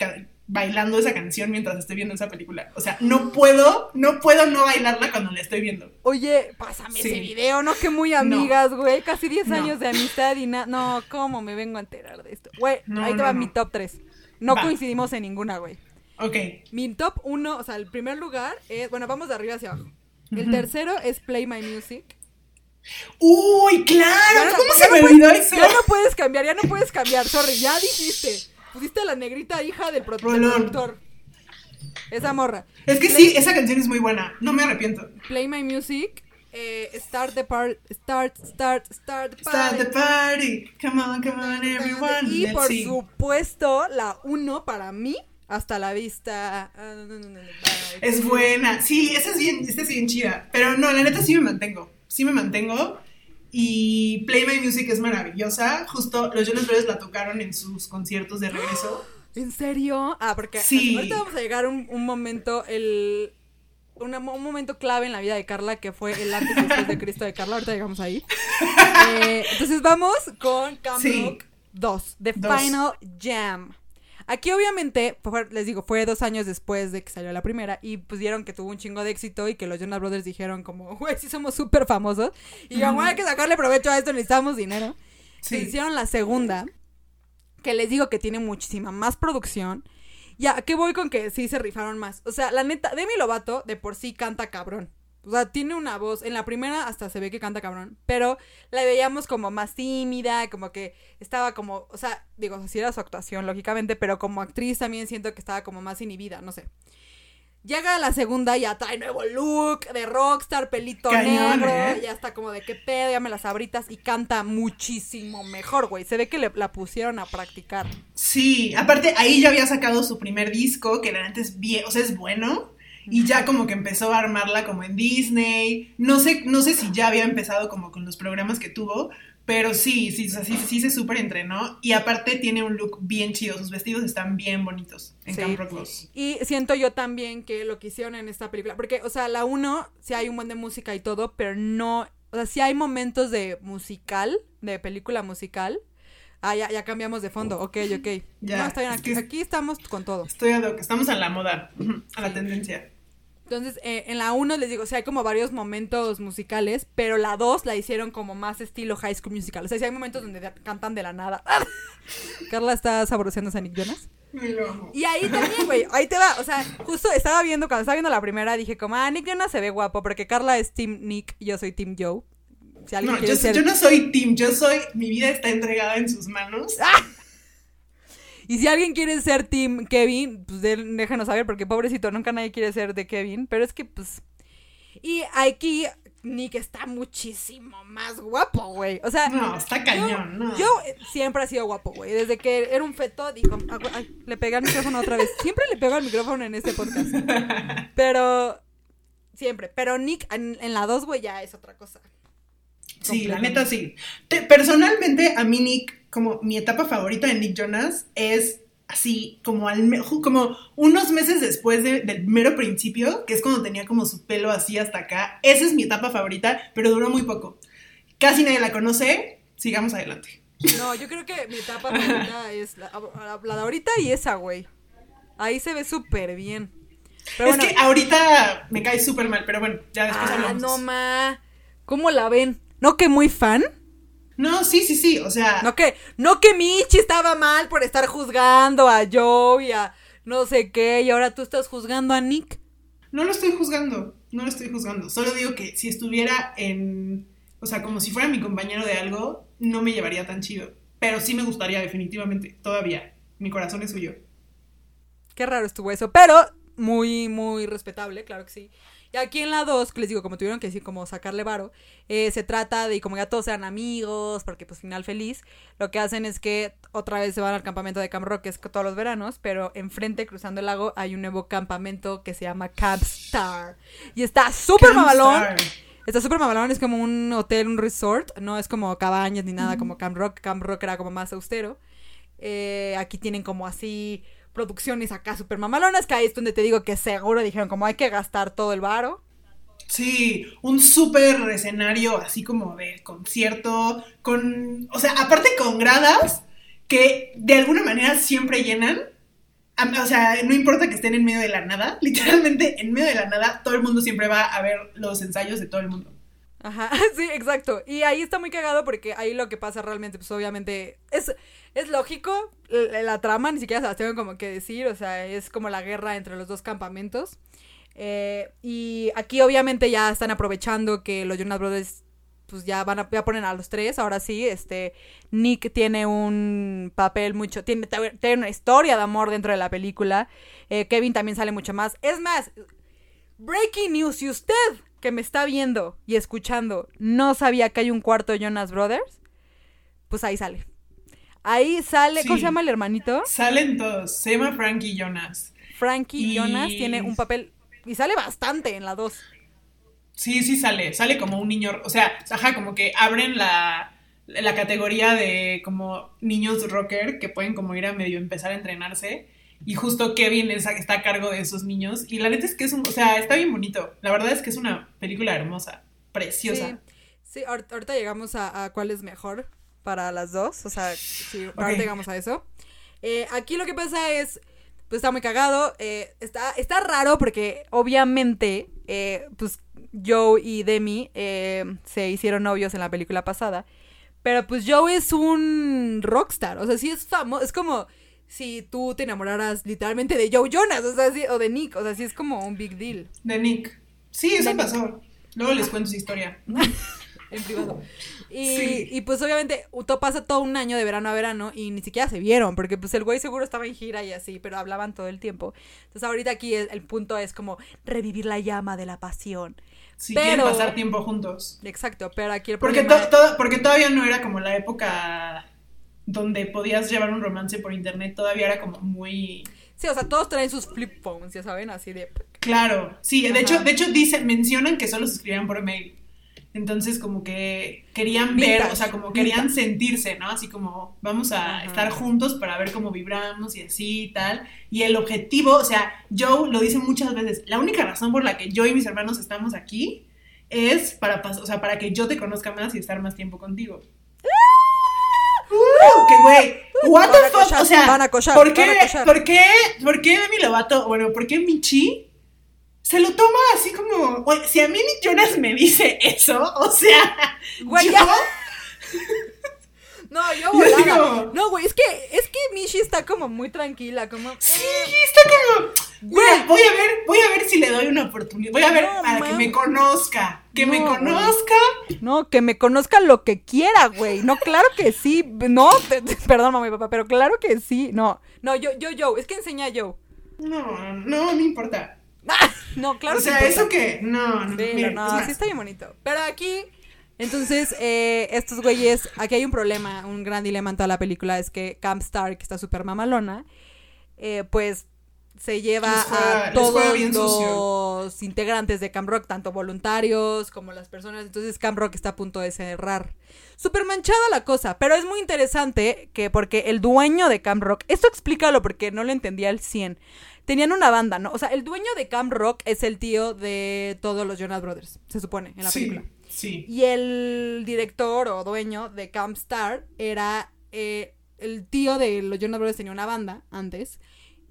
bailando esa canción mientras estoy viendo esa película. O sea, no puedo, no puedo no bailarla cuando la estoy viendo. Oye, pásame Sí. ese video, ¿no? Que muy amigas, güey. Casi 10 No. años de amistad y nada. No, ¿cómo me vengo a enterar de esto? Güey, No, ahí te va mi top 3. No Va. coincidimos en ninguna, güey. Ok. Mi top 1, o sea, el primer lugar es. Bueno, vamos de arriba hacia abajo. El tercero es Play My Music. Uy, claro, Ya ¿cómo se me olvidó eso? Ya no puedes cambiar, ya no puedes cambiar. Sorry, ya dijiste. Pusiste a la negrita hija del, productor. Esa morra. Es que Play- sí, esa canción es muy buena. No me arrepiento. Play My Music. eh, start the part. Start, start, start the Start the party. party. Come on, come on, everyone. Y Let's por see. supuesto, la uno para mí, hasta la vista. Ah. Es buena. Sí, esa es bien, esta es bien chida. Pero no, la neta sí me mantengo. Sí me mantengo. Y Play My Music es maravillosa. Justo los Jonas Brothers la tocaron en sus conciertos de regreso. ¿En serio? Ah, porque Sí. ahorita vamos a llegar a un, un momento, el, una- un momento clave en la vida de Carla, que fue el antes y después de Cristo de Carla. Ahorita llegamos ahí. Eh, entonces vamos con Camp Sí. Rock 2, The Dos. Final Jam. Aquí obviamente, les digo, fue dos años después de que salió la primera y pues dieron que tuvo un chingo de éxito y que los Jonas Brothers dijeron como, güey, sí somos súper famosos y como hay que sacarle provecho a esto, necesitamos dinero. Sí. Se hicieron la segunda, que les digo que tiene muchísima más producción. Ya, ¿qué voy con que sí se rifaron más? O sea, la neta, Demi Lovato de por sí canta cabrón. O sea, tiene una voz, en la primera hasta se ve que canta cabrón, pero la veíamos como más tímida, como que estaba como, o sea, digo, así era su actuación, lógicamente, pero como actriz también siento que estaba como más inhibida, no sé. Llega la segunda, ya trae nuevo look de rockstar, pelito Cañón, negro, ¿eh? ya está como de qué pedo, ya me las abritas y canta muchísimo mejor, güey. Se ve que le, la pusieron a practicar. Sí, aparte ahí ya había sacado su primer disco, que la neta es bien, o sea, es bueno. Y ya como que empezó a armarla como en Disney. No sé, no sé si ya había empezado como con los programas que tuvo, pero sí, sí, o sea, sí, sí se súper entrenó. Y aparte tiene un look bien chido, sus vestidos están bien bonitos en Sí. Camp Rock 2. Y siento yo también que lo que hicieron en esta película, porque, o sea, la uno, sí hay un buen de música y todo, pero no, o sea, sí hay momentos de musical, de película musical. Ah, ya, ya cambiamos de fondo, ok, ok. Ya, no, está bien, es aquí, que- aquí estamos con todo. Estoy a lo que estamos a la moda, a la Sí. tendencia. Entonces, eh, en la 1 les digo, sí hay como varios momentos musicales, pero la 2 la hicieron como más estilo High School Musical. O sea, sí hay momentos donde de- cantan de la nada. Carla está saboreándose a Nick Jonas. Y ahí también, güey, ahí te va. O sea, justo estaba viendo, cuando estaba viendo la primera, dije como, ah, Nick Jonas se ve guapo, porque Carla es Team Nick y yo soy Team Joe. Si alguien No, yo, ser... yo no soy Tim, yo soy, mi vida está entregada en sus manos. Y si alguien quiere ser Team Kevin, pues déjenos saber, porque pobrecito, nunca nadie quiere ser de Kevin. Pero es que, pues. Y aquí Nick está muchísimo más guapo, güey. O sea. No, está cañón, no. Yo siempre he sido guapo, güey. Desde que era un feto, dijo. ay, le pegué al micrófono otra vez. Siempre le pego al micrófono en este podcast. Pero. Siempre. Pero Nick en, en la 2, güey, ya es otra cosa. Sí, la neta sí. Te- personalmente, a mí Nick, como mi etapa favorita de Nick Jonas es así, como, al, como unos meses después de- del mero principio, que es cuando tenía como su pelo así hasta acá. Esa es mi etapa favorita, pero duró muy poco. Casi nadie la conoce. Sigamos adelante. No, yo creo que mi etapa favorita es la, la de ahorita y esa, güey. Ahí se ve súper bien. Pero es bueno. que ahorita me cae súper mal, pero bueno, ya después Ah, hablamos. no, ma. ¿Cómo la ven? ¿No que muy fan? No, sí, sí, sí, o sea, No que, no que Michi estaba mal por estar juzgando a Joe y a no sé qué, y ahora tú estás juzgando a Nick. no lo estoy juzgando, no lo estoy juzgando. Solo digo que si estuviera en, o sea, como si fuera mi compañero de algo, no me llevaría tan chido. Pero sí me gustaría definitivamente, todavía. Mi corazón es suyo. Qué raro estuvo eso, pero muy, muy respetable, claro que sí. Y aquí en la 2, que les digo, como tuvieron que decir, como sacarle varo, eh, se trata de, como ya todos sean amigos, porque pues final feliz, lo que hacen es que otra vez se van al campamento de Camp Rock, que es todos los veranos, pero enfrente, cruzando el lago, hay un nuevo campamento que se llama Camp Star. Y está súper mamalón. Está súper mamalón, es como un hotel, un resort, no es como cabañas ni nada como Camp Rock. Camp Rock era como más austero. Eh, aquí tienen como así producciones acá súper mamalonas, que ahí es donde te digo que seguro dijeron como hay que gastar todo el varo. Sí, un súper escenario así como de concierto, con, o sea, aparte con gradas que de alguna manera siempre llenan. O sea, no importa que estén en medio de la nada, literalmente en medio de la nada, todo el mundo siempre va a ver los ensayos de todo el mundo. Ajá, sí, exacto. Y ahí está muy cagado porque ahí lo que pasa realmente, pues obviamente, es, es lógico, la, trama ni siquiera se las tengo como que decir, o sea, es como la guerra entre los dos campamentos. Eh, y aquí obviamente ya están aprovechando que los Jonas Brothers pues ya van a ya ponen a los tres, ahora sí, este Nick tiene un papel mucho, tiene, tiene una historia de amor dentro de la película, Eh, Kevin también sale mucho más, es más, breaking news, si usted que me está viendo y escuchando no sabía que hay un cuarto Jonas Brothers, pues ahí sale. Ahí sale, ¿cómo se llama el hermanito? Salen todos, se llama Frankie Jonas. Frankie Y- Jonas tiene un papel y sale bastante en la 2. Sí, sí sale, sale como un niño, o sea, ajá, como que abren la, la categoría de como niños rocker que pueden como ir a medio empezar a entrenarse y justo Kevin es- está a cargo de esos niños y la neta es que es un, o sea, está bien bonito, la verdad es que es una película hermosa, preciosa. Sí, sí ahor- ahorita llegamos a, a cuál es mejor para las dos. O sea, sí, ahorita llegamos a eso. Eh, aquí lo que pasa es, pues está muy cagado. eh, está, está raro porque obviamente, eh, pues Joe y Demi se hicieron novios en la película pasada. Pero pues Joe es un rockstar. O sea, sí es famoso. Es como si tú te enamoraras literalmente de Joe Jonas. O sea, sí, o de Nick. O sea, sí es como un big deal. De Nick. Sí, eso De Nick. pasó. Luego les cuento su historia. en privado. Y, Sí. y pues obviamente to- pasa todo un año de verano a verano y ni siquiera se vieron, porque pues el güey seguro estaba en gira y así, pero hablaban todo el tiempo. Entonces ahorita aquí el punto es como revivir la llama de la pasión. Si Pero- quieren pasar tiempo juntos. Exacto, pero aquí el Porque, to- porque todavía no era como la época donde podías llevar un romance por internet, todavía era como muy... Sí, o sea, todos traen sus flip phones, ya saben, así de... Claro, sí, de Ajá. hecho, de hecho dicen, mencionan que solo se escribían por mail. Entonces como que querían ver, Vintage, o sea, como querían sentirse, ¿no? Así como vamos a Ajá. estar juntos para ver cómo vibramos y así y tal. Y el objetivo, o sea, Joe lo dice muchas veces, la única razón por la que yo y mis hermanos estamos aquí es para, o sea, para que yo te conozca más y estar más tiempo contigo. Uh, que güey, what Van the fuck, o sea, cochar, ¿por qué. ¿por qué, por qué Demi Lovato, bueno, por qué Michi se lo toma así como, güey, si a mí Nick Jonas me dice eso, o sea, Güey, yo, ya. No, yo volada. digo- No, güey, es que, es que Mishi está como muy tranquila, como... sí, eh, está como, Güey. voy a ver, voy a ver si le doy una oportunidad, voy a ver No, para que me conozca, que me güey. conozca, No, que me conozca lo que quiera, güey. No, claro que sí. No, te- te- perdón, mamá y papá, pero claro que sí. No, no, yo, yo, yo. Es que enseña yo. no, no, no importa, No, claro o sea, que eso que, no, no, miren, no, es sí está bien bonito. Pero aquí, entonces, eh, estos güeyes, aquí hay un problema, un gran dilema en toda la película, es que Camp Star, que está súper mamalona, eh, pues se lleva juega- a todos sucio. los integrantes de Camp Rock, tanto voluntarios como las personas. Entonces Camp Rock está a punto de cerrar. Súper manchada la cosa, pero es muy interesante que porque el dueño de Camp Rock, esto explícalo porque no lo entendía al 100. Tenían una banda, ¿no? O sea, el dueño de Camp Rock es el tío de todos los Jonas Brothers, se supone, en la sí, película. sí, Y el director o dueño de Camp Star era eh, el tío de los Jonas Brothers tenía una banda antes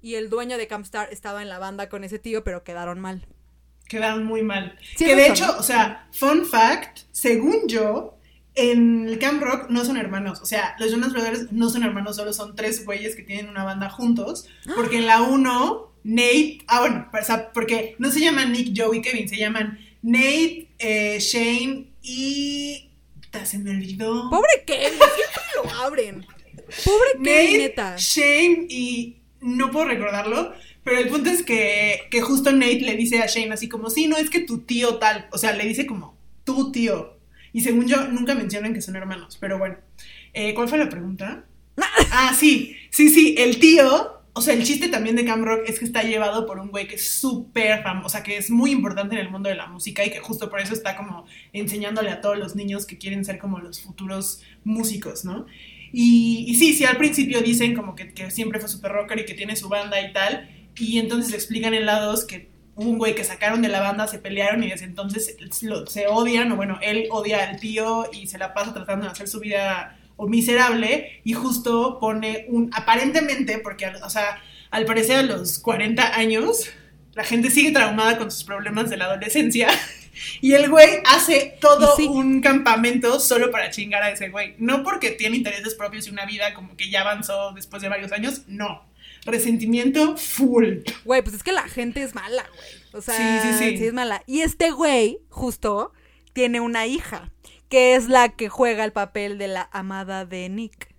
y el dueño de Campstar estaba en la banda con ese tío, pero quedaron mal. Quedaron muy mal. Sí, que de hecho, o sea, fun fact, según yo, en el Camp Rock no son hermanos. O sea, los Jonas Brothers no son hermanos, solo son tres güeyes que tienen una banda juntos. Porque en la uno, Nate. Ah, bueno, o sea, porque no se llaman Nick, Joe y Kevin, se llaman Nate, eh, Shane y. Se me olvidó. Pobre Kevin, siempre lo abren. Pobre Kevin, Nate, neta. Shane y no puedo recordarlo, pero el punto es que, que justo Nate le dice a Shane así como, sí, no es que tu tío tal, o sea, le dice como, tu tío. Y según yo, nunca mencionan que son hermanos, pero bueno. Eh, ¿Cuál fue la pregunta? ah, sí, sí, sí, el tío, o sea, el chiste también de Cam Rock es que está llevado por un güey que es súper famoso, o sea, que es muy importante en el mundo de la música y que justo por eso está como enseñándole a todos los niños que quieren ser como los futuros músicos, ¿no? Y, y sí, sí, al principio dicen como que, siempre fue super rocker y que tiene su banda y tal, y entonces explican en la 2 que un güey que sacaron de la banda, se pelearon y desde entonces se odian, o bueno, él odia al tío y se la pasa tratando de hacer su vida miserable y justo pone un, aparentemente, porque, o sea, al parecer a los 40 años, la gente sigue traumada con sus problemas de la adolescencia y el güey hace todo sí. un campamento solo para chingar a ese güey. No porque tiene intereses propios y una vida como que ya avanzó después de varios años, no. Resentimiento full. Güey, pues es que la gente es mala, güey. O sea, Sí, sí, sí. es mala. Y este güey, justo, tiene una hija, que es la que juega el papel de la amada de Nick.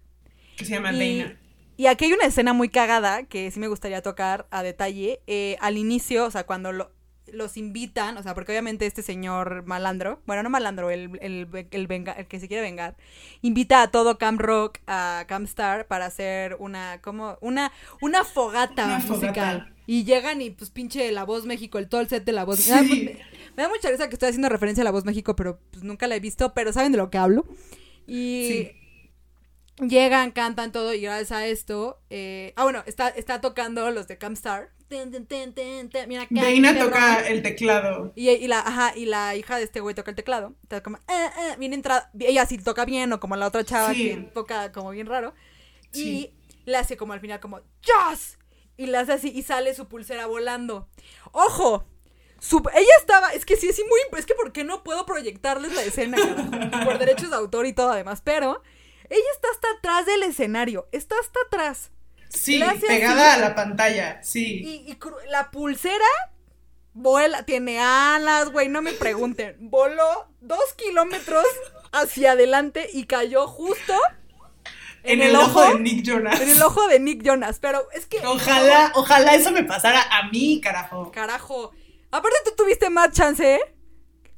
Que se llama Y, Dana. y aquí hay una escena muy cagada que sí me gustaría tocar a detalle. Eh, al inicio, o sea, cuando lo- los invitan, o sea, porque obviamente este señor malandro, bueno, no malandro, el, el, el venga- el que se quiere vengar, invita a todo Camp Rock, a Camp Star, para hacer una, como, una, una fogata Una musical. fogata. Y llegan y pues pinche La Voz México, el todo el set de La Voz Sí. Me da mu- Me, me da mucha risa que estoy haciendo referencia a La Voz México, pero pues nunca la he visto, pero saben de lo que hablo. Y Sí. Llegan, cantan todo y gracias a esto, eh, ah bueno, está, está tocando los de ten, Mira, perrón. toca el teclado. Y, y la, ajá, y la hija de este güey toca el teclado. Está como, eh, eh, bien entrada. Ella sí toca bien, o como la otra chava Sí. que toca como bien raro. Sí. Y le hace como al final, como, ¡Yes! Y le hace así y sale su pulsera volando. ¡Ojo! Su- ella estaba, es que sí, es muy, es que ¿por qué no puedo proyectarles la escena, carajo? Por derechos de autor y todo además, pero ella está hasta atrás del escenario, está hasta atrás. Sí, pegada a la pantalla. Sí. Y, la pulsera vuela, tiene alas, güey, no me pregunten. Voló dos kilómetros hacia adelante y cayó justo en, el, ojo, de Nick Jonas. en el ojo de Nick Jonas. Pero es que. Ojalá, ojalá eso me pasara a mí, carajo. Carajo. Aparte, tú tuviste más chance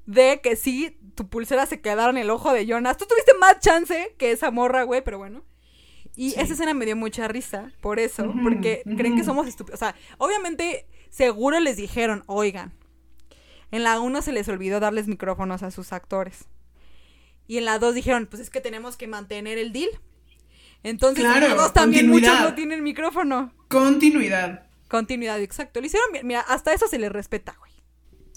de que sí, tu pulsera se quedara en el ojo de Jonas. Tú tuviste más chance que esa morra, güey, pero bueno. Y Sí. esa escena me dio mucha risa por eso, porque creen que somos estúpidos. O sea, obviamente, seguro les dijeron, oigan, en la 1 se les olvidó darles micrófonos a sus actores. Y en la 2 dijeron, pues es que tenemos que mantener el deal. Entonces, en Claro, la 2 también muchos no tienen micrófono. Continuidad. Continuidad, exacto. Lo hicieron. Mira, hasta eso se les respeta, güey.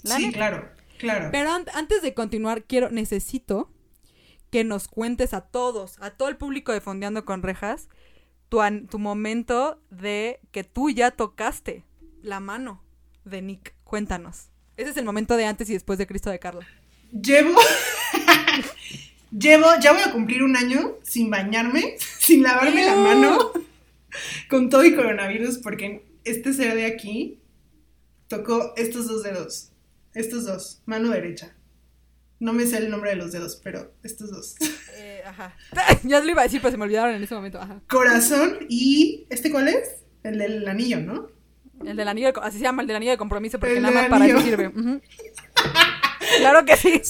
La Sí, neta. claro, claro. Pero an- antes de continuar, quiero, necesito que nos cuentes a todos, a todo el público de Fondeando con Rejas, tu, tu momento de que tú ya tocaste la mano de Nick. Cuéntanos. Ese es el momento de antes y después de Cristo de Carla. Llevo. Llevo, ya voy a cumplir un año sin bañarme, sin lavarme la mano, con todo y coronavirus, porque este ser de aquí tocó estos dos dedos. Estos dos, mano derecha. No me sé el nombre de los dedos, pero estos dos. Eh, ajá. ya lo iba a decir, pero se me olvidaron en ese momento. Ajá. Corazón y. ¿Este cuál es? El del anillo, ¿no? El del anillo de, así se llama, el del anillo de compromiso, porque El nada más para eso sirve. Claro que sí.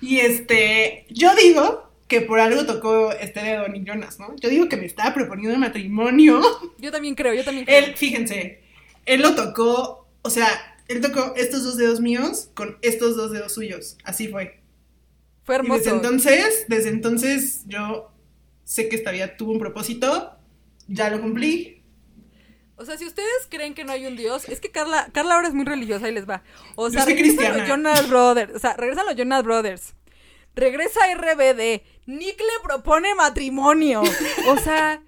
Y este, yo digo que por algo tocó este dedo Nick Jonas, ¿no? Yo digo que me estaba proponiendo matrimonio. Yo también creo, yo también creo. Él, fíjense, él lo tocó, o sea, él tocó estos dos dedos míos con estos dos dedos suyos. Así fue. Fue Y desde hermoso. entonces, desde entonces yo sé que esta vida tuvo un propósito, ya lo cumplí. O sea, si ustedes creen que no hay un Dios, es que Carla, Carla ahora es muy religiosa y les va. O sea, regresan los Jonas Brothers. O sea, regresan los Jonas Brothers. Regresa RBD. Nick le propone matrimonio. O sea,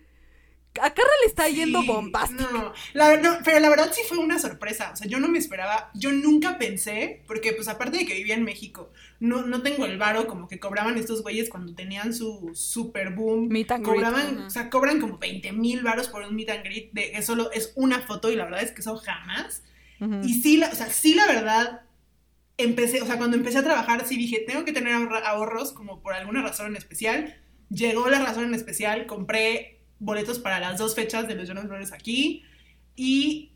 A Carla le está yendo Sí, bombástico. No, la, no, pero la verdad sí fue una sorpresa. O sea, yo no me esperaba, yo nunca pensé, porque pues aparte de que vivía en México, no, no tengo el varo como que cobraban estos güeyes cuando tenían su super boom. Meet and greet, cobraban, ajá. o sea, cobran como 20 mil varos por un meet and greet de que solo es una foto y la verdad es que eso jamás. Y sí, la, o sea, sí la verdad, empecé, o sea, cuando empecé a trabajar sí dije, tengo que tener ahorros como por alguna razón en especial. Llegó la razón en especial, compré boletos para las dos fechas de los Jonas Brothers aquí y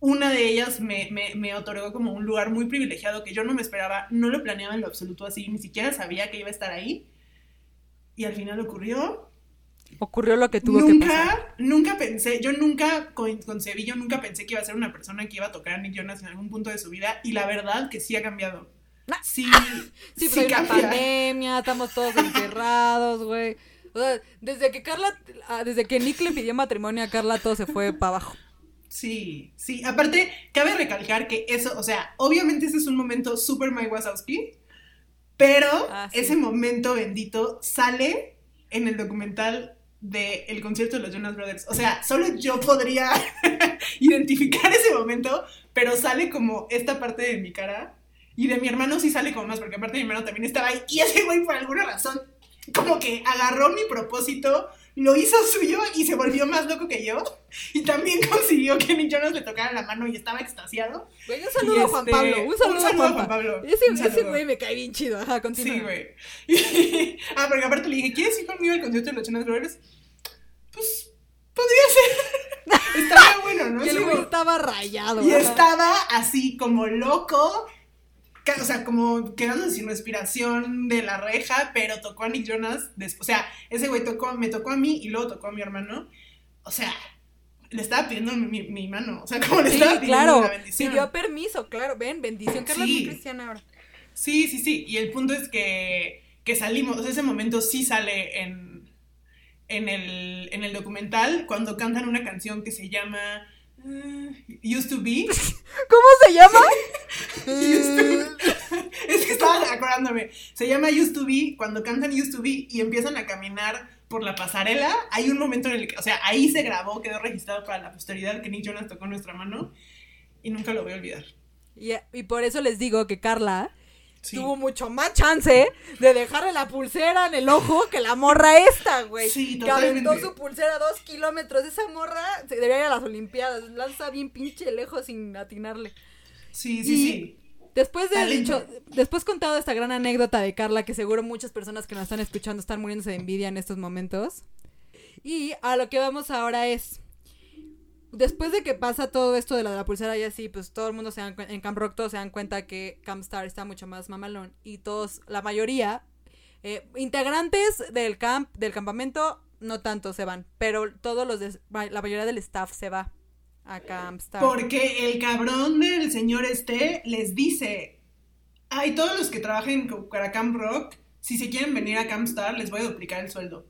una de ellas me, me, me otorgó como un lugar muy privilegiado que yo no me esperaba, no lo planeaba en lo absoluto así, ni siquiera sabía que iba a estar ahí. Y al final ocurrió. Ocurrió lo que tuvo que pasar. Nunca, nunca pensé, yo nunca con- concebí, yo nunca pensé que iba a ser una persona que iba a tocar a Nick Jonas en algún punto de su vida y la verdad que sí ha cambiado. Ah. Sí, Sí, sí, pero hay una pandemia, estamos todos encerrados, güey. O sea, desde que Carla, ah, desde que Nick le pidió matrimonio a Carla, todo se fue para abajo. Sí, sí. Aparte, cabe recalcar que eso, o sea, obviamente ese es un momento súper Mike Wazowski, pero Ah, sí. ese momento bendito sale en el documental del concierto de los Jonas Brothers. O sea, solo yo podría identificar ese momento, pero sale como esta parte de mi cara. Y de mi hermano sí sale como más, porque aparte mi hermano también estaba ahí. Y ese güey, por alguna razón, como que agarró mi propósito, lo hizo suyo y se volvió más loco que yo. Y también consiguió que Nick Jonas le tocara la mano y estaba extasiado. Güey, un saludo Y a Juan este, Pablo, un saludo, a Juan Pablo. Ese, un ese saludo. güey me cae bien chido, ajá, continúa. Sí, güey. ah, porque aparte le dije, ¿quieres ir conmigo al concierto de los Jonas Brothers? Pues, podría ser. Estaba bueno, ¿no? Y el güey estaba rayado. Y ajá. estaba así como loco, o sea, como quedándose sin respiración de la reja, pero tocó a Nick Jonas después. O sea, ese güey tocó, me tocó a mí y luego tocó a mi hermano. O sea, le estaba pidiendo mi, mi mano. O sea, como le Sí, estaba pidiendo claro. la bendición. Pidió permiso, claro. Ven, bendición. Carla Sí. cristiana ahora. Sí, sí, sí. Y el punto es que, que salimos, o sea, ese momento sí sale en, en, el, en el documental cuando cantan una canción que se llama Used to Be. ¿Cómo se llama? Used to- es que estaba acordándome. Se llama Used to Be. Cuando cantan Used to Be y empiezan a caminar por la pasarela, hay un momento en el que, o sea, ahí se grabó, quedó registrado para la posteridad que Nick Jonas tocó nuestra mano y nunca lo voy a olvidar. y por eso les digo que Carla Sí. tuvo mucho más chance de dejarle la pulsera en el ojo que la morra esta, güey. Sí, que aventó su pulsera dos kilómetros. Esa morra se debería ir a las Olimpiadas. Lanza bien pinche lejos sin atinarle. Sí, sí, Y- sí. Después de dicho, después contado esta gran anécdota de Carla, que seguro muchas personas que nos están escuchando están muriéndose de envidia en estos momentos. Y a lo que vamos ahora es. Después de que pasa todo esto de la, de la pulsera y así, pues todo el mundo se dan, en Camp Rock todos se dan cuenta que Campstar está mucho más mamalón. Y todos, la mayoría, eh, integrantes del camp, del campamento, no tanto se van. Pero todos los de- la mayoría del staff se va a Campstar. Porque el cabrón del señor este les dice, ay, todos los que trabajen para Camp Rock, si se quieren venir a Camp Star, les voy a duplicar el sueldo.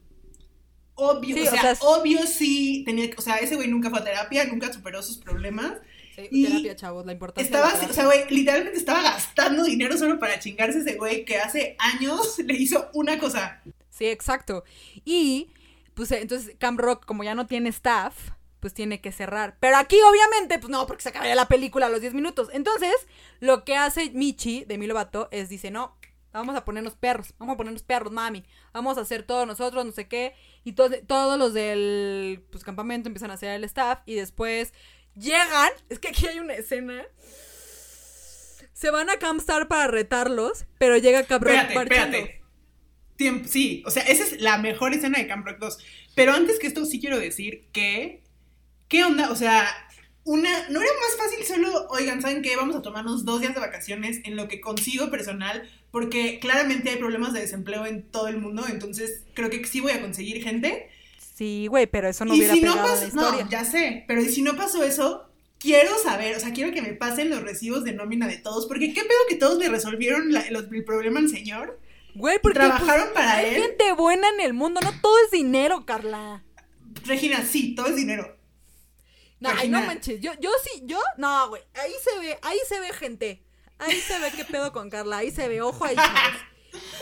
Obvio, Sí, o o sea, obvio sí, tenía, o sea, ese güey nunca fue a terapia, nunca superó sus problemas. Sí, y terapia, chavos, la importancia Estaba, de la así- o sea, güey, literalmente estaba gastando dinero solo para chingarse ese güey que hace años le hizo una cosa. Sí, exacto. Y, pues, eh, entonces, Camp Rock, como ya no tiene staff, pues tiene que cerrar. Pero aquí, obviamente, pues no, porque se acabaría la película a los 10 minutos. Entonces, lo que hace Michi, de Milo Vato, es dice, no, vamos a ponernos perros, vamos a ponernos perros, mami. Vamos a hacer todos nosotros, no sé qué. Y to- todos los del pues, campamento empiezan a hacer el staff y después llegan, es que aquí hay una escena. Se van a Campstar para retarlos, pero llega Rock Espérate, marchando. espérate. Tiemp- sí, o sea, esa es la mejor escena de Camp Rock 2. Pero antes que esto sí quiero decir que, ¿qué onda? O sea, una, ¿no era más fácil solo, oigan, ¿saben qué? Vamos a tomarnos dos días de vacaciones en lo que consigo personal, porque claramente hay problemas de desempleo en todo el mundo, entonces creo que sí voy a conseguir gente. Sí, güey, pero eso no y hubiera si no pasó, ya sé, pero y si no pasó eso, quiero saber, o sea, quiero que me pasen los recibos de nómina de todos, porque qué pedo que todos le resolvieron la- los- el problema al señor. Güey, porque trabajaron pues, para hay él. gente buena en el mundo, no todo es dinero, Carla. Regina, sí, todo es dinero. No, ay, no manches, yo, yo sí, yo, no, güey, ahí se ve, ahí se ve gente. Ahí se ve qué pedo con Carla, ahí se ve, ojo ahí.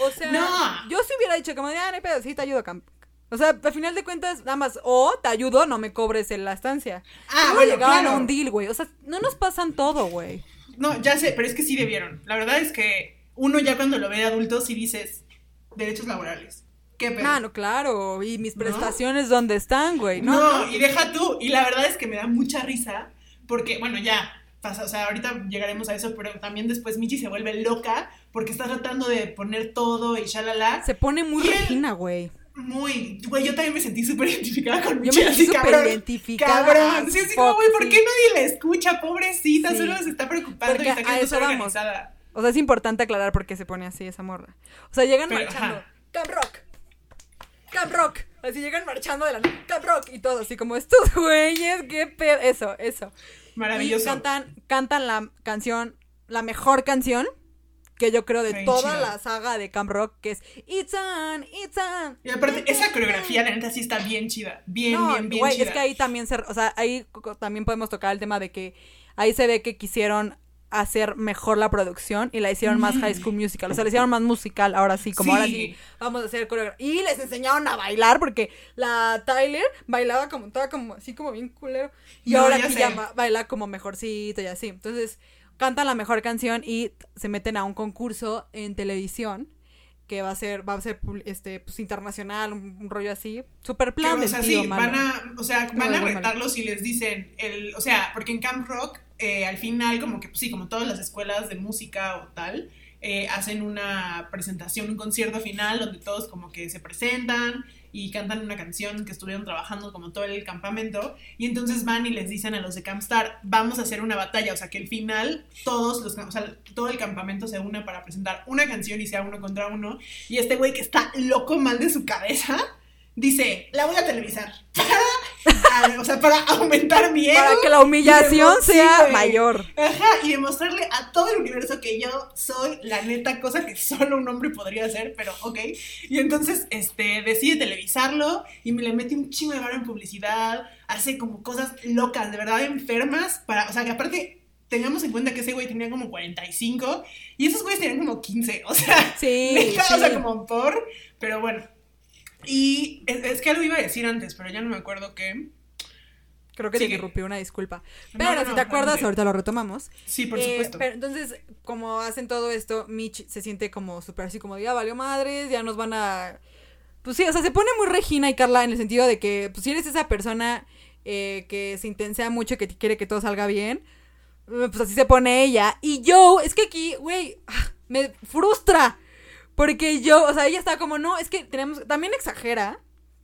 O sea, No. yo si hubiera dicho como, de, ah, no pedo, sí te ayudo, Cam- O sea, al final de cuentas, nada más, o te ayudo, no me cobres en la estancia. Ah, No bueno, llegaban claro. a un deal, güey. O sea, no nos pasan todo, güey. No, ya sé, pero es que sí debieron. La verdad es que uno ya cuando lo ve de adulto sí dices derechos laborales. ¿Qué pedo? Ah, no, claro. Y mis ¿No? prestaciones, ¿dónde están, güey? No, No, y deja tú. Y la verdad es que me da mucha risa porque, bueno, ya pasa, o sea, ahorita llegaremos a eso, pero también después Michi se vuelve loca porque está tratando de poner todo y shalala. Se pone muy Regina, güey. Muy, güey, yo también me sentí súper identificada con Yo Michi. me sentí súper identificada. Cabrón, sí, así como, güey, ¿por qué nadie la escucha? Pobrecita, Sí. solo se está preocupando Porque y está organizada. O sea, es importante aclarar por qué se pone así esa morra. O sea, llegan Pero, marchando. ajá. Camp Rock. Camp Rock. Así llegan marchando de la Camp Rock y todo, así como estos güeyes, qué pedo. Eso, eso. Maravilloso. Y cantan, cantan la canción, la mejor canción que yo creo de toda la saga de Camp Rock, que es It's on, It's on. Y aparte, esa coreografía, la neta, sí está bien chida. Bien, No, bien, bien güey, chida. es que ahí también se, o sea, ahí también podemos tocar el tema de que ahí se ve que quisieron hacer mejor la producción y la hicieron más High School Musical, o sea, la hicieron más musical, ahora sí, como Sí. ahora sí, vamos a hacer coreografía. Y les enseñaron a bailar porque la Tyler bailaba como, estaba como así como bien culero. Y No, ahora sé. ya ba- baila como mejorcito y así. Entonces, cantan la mejor canción y se meten a un concurso en televisión que va a ser, va a ser este, pues internacional, un, un rollo así. Super plan o sea, sí, van a, o sea, van a retarlos y les dicen, el, o sea, porque en Camp Rock, eh, al final, como que, pues, sí, como todas las escuelas de música o tal, eh, hacen una presentación, un concierto final donde todos como que se presentan y cantan una canción que estuvieron trabajando como todo el campamento. Y entonces van y les dicen a los de Campstar, vamos a hacer una batalla, o sea que el final todos los, o sea, todo el campamento se una para presentar una canción y sea uno contra uno. Y este güey que está loco mal de su cabeza dice, la voy a televisar. Para, o sea, para aumentar mi ego. Para que la humillación sea mayor. Ajá, y demostrarle a todo el universo que yo soy la neta, cosa que solo un hombre podría hacer, pero ok. Y entonces, este, decide televisarlo y me le mete un chingo de varo en publicidad, hace como cosas locas, de verdad enfermas, para, o sea, que aparte... Tengamos en cuenta que ese güey tenía como 45 y esos güeyes tenían como 15, o sea, Sí, neta, o sí. sea, como por, pero bueno. Y es, es que algo iba a decir antes, pero ya no me acuerdo qué. Creo que te Sigue. interrumpí una disculpa. Pero no, si te acuerdas, ahorita lo retomamos. Sí, por Eh, supuesto. pero entonces, como hacen todo esto, Mitch se siente como súper así como, ya valió madres, ya nos van a... Pues sí, o sea, se pone muy Regina y Carla en el sentido de que, pues si eres esa persona eh, que se intensea mucho y que te quiere que todo salga bien, pues así se pone ella. Y yo, es que aquí, güey, ah, me frustra. Porque yo, o sea, ella está como, no, es que tenemos, también exagera,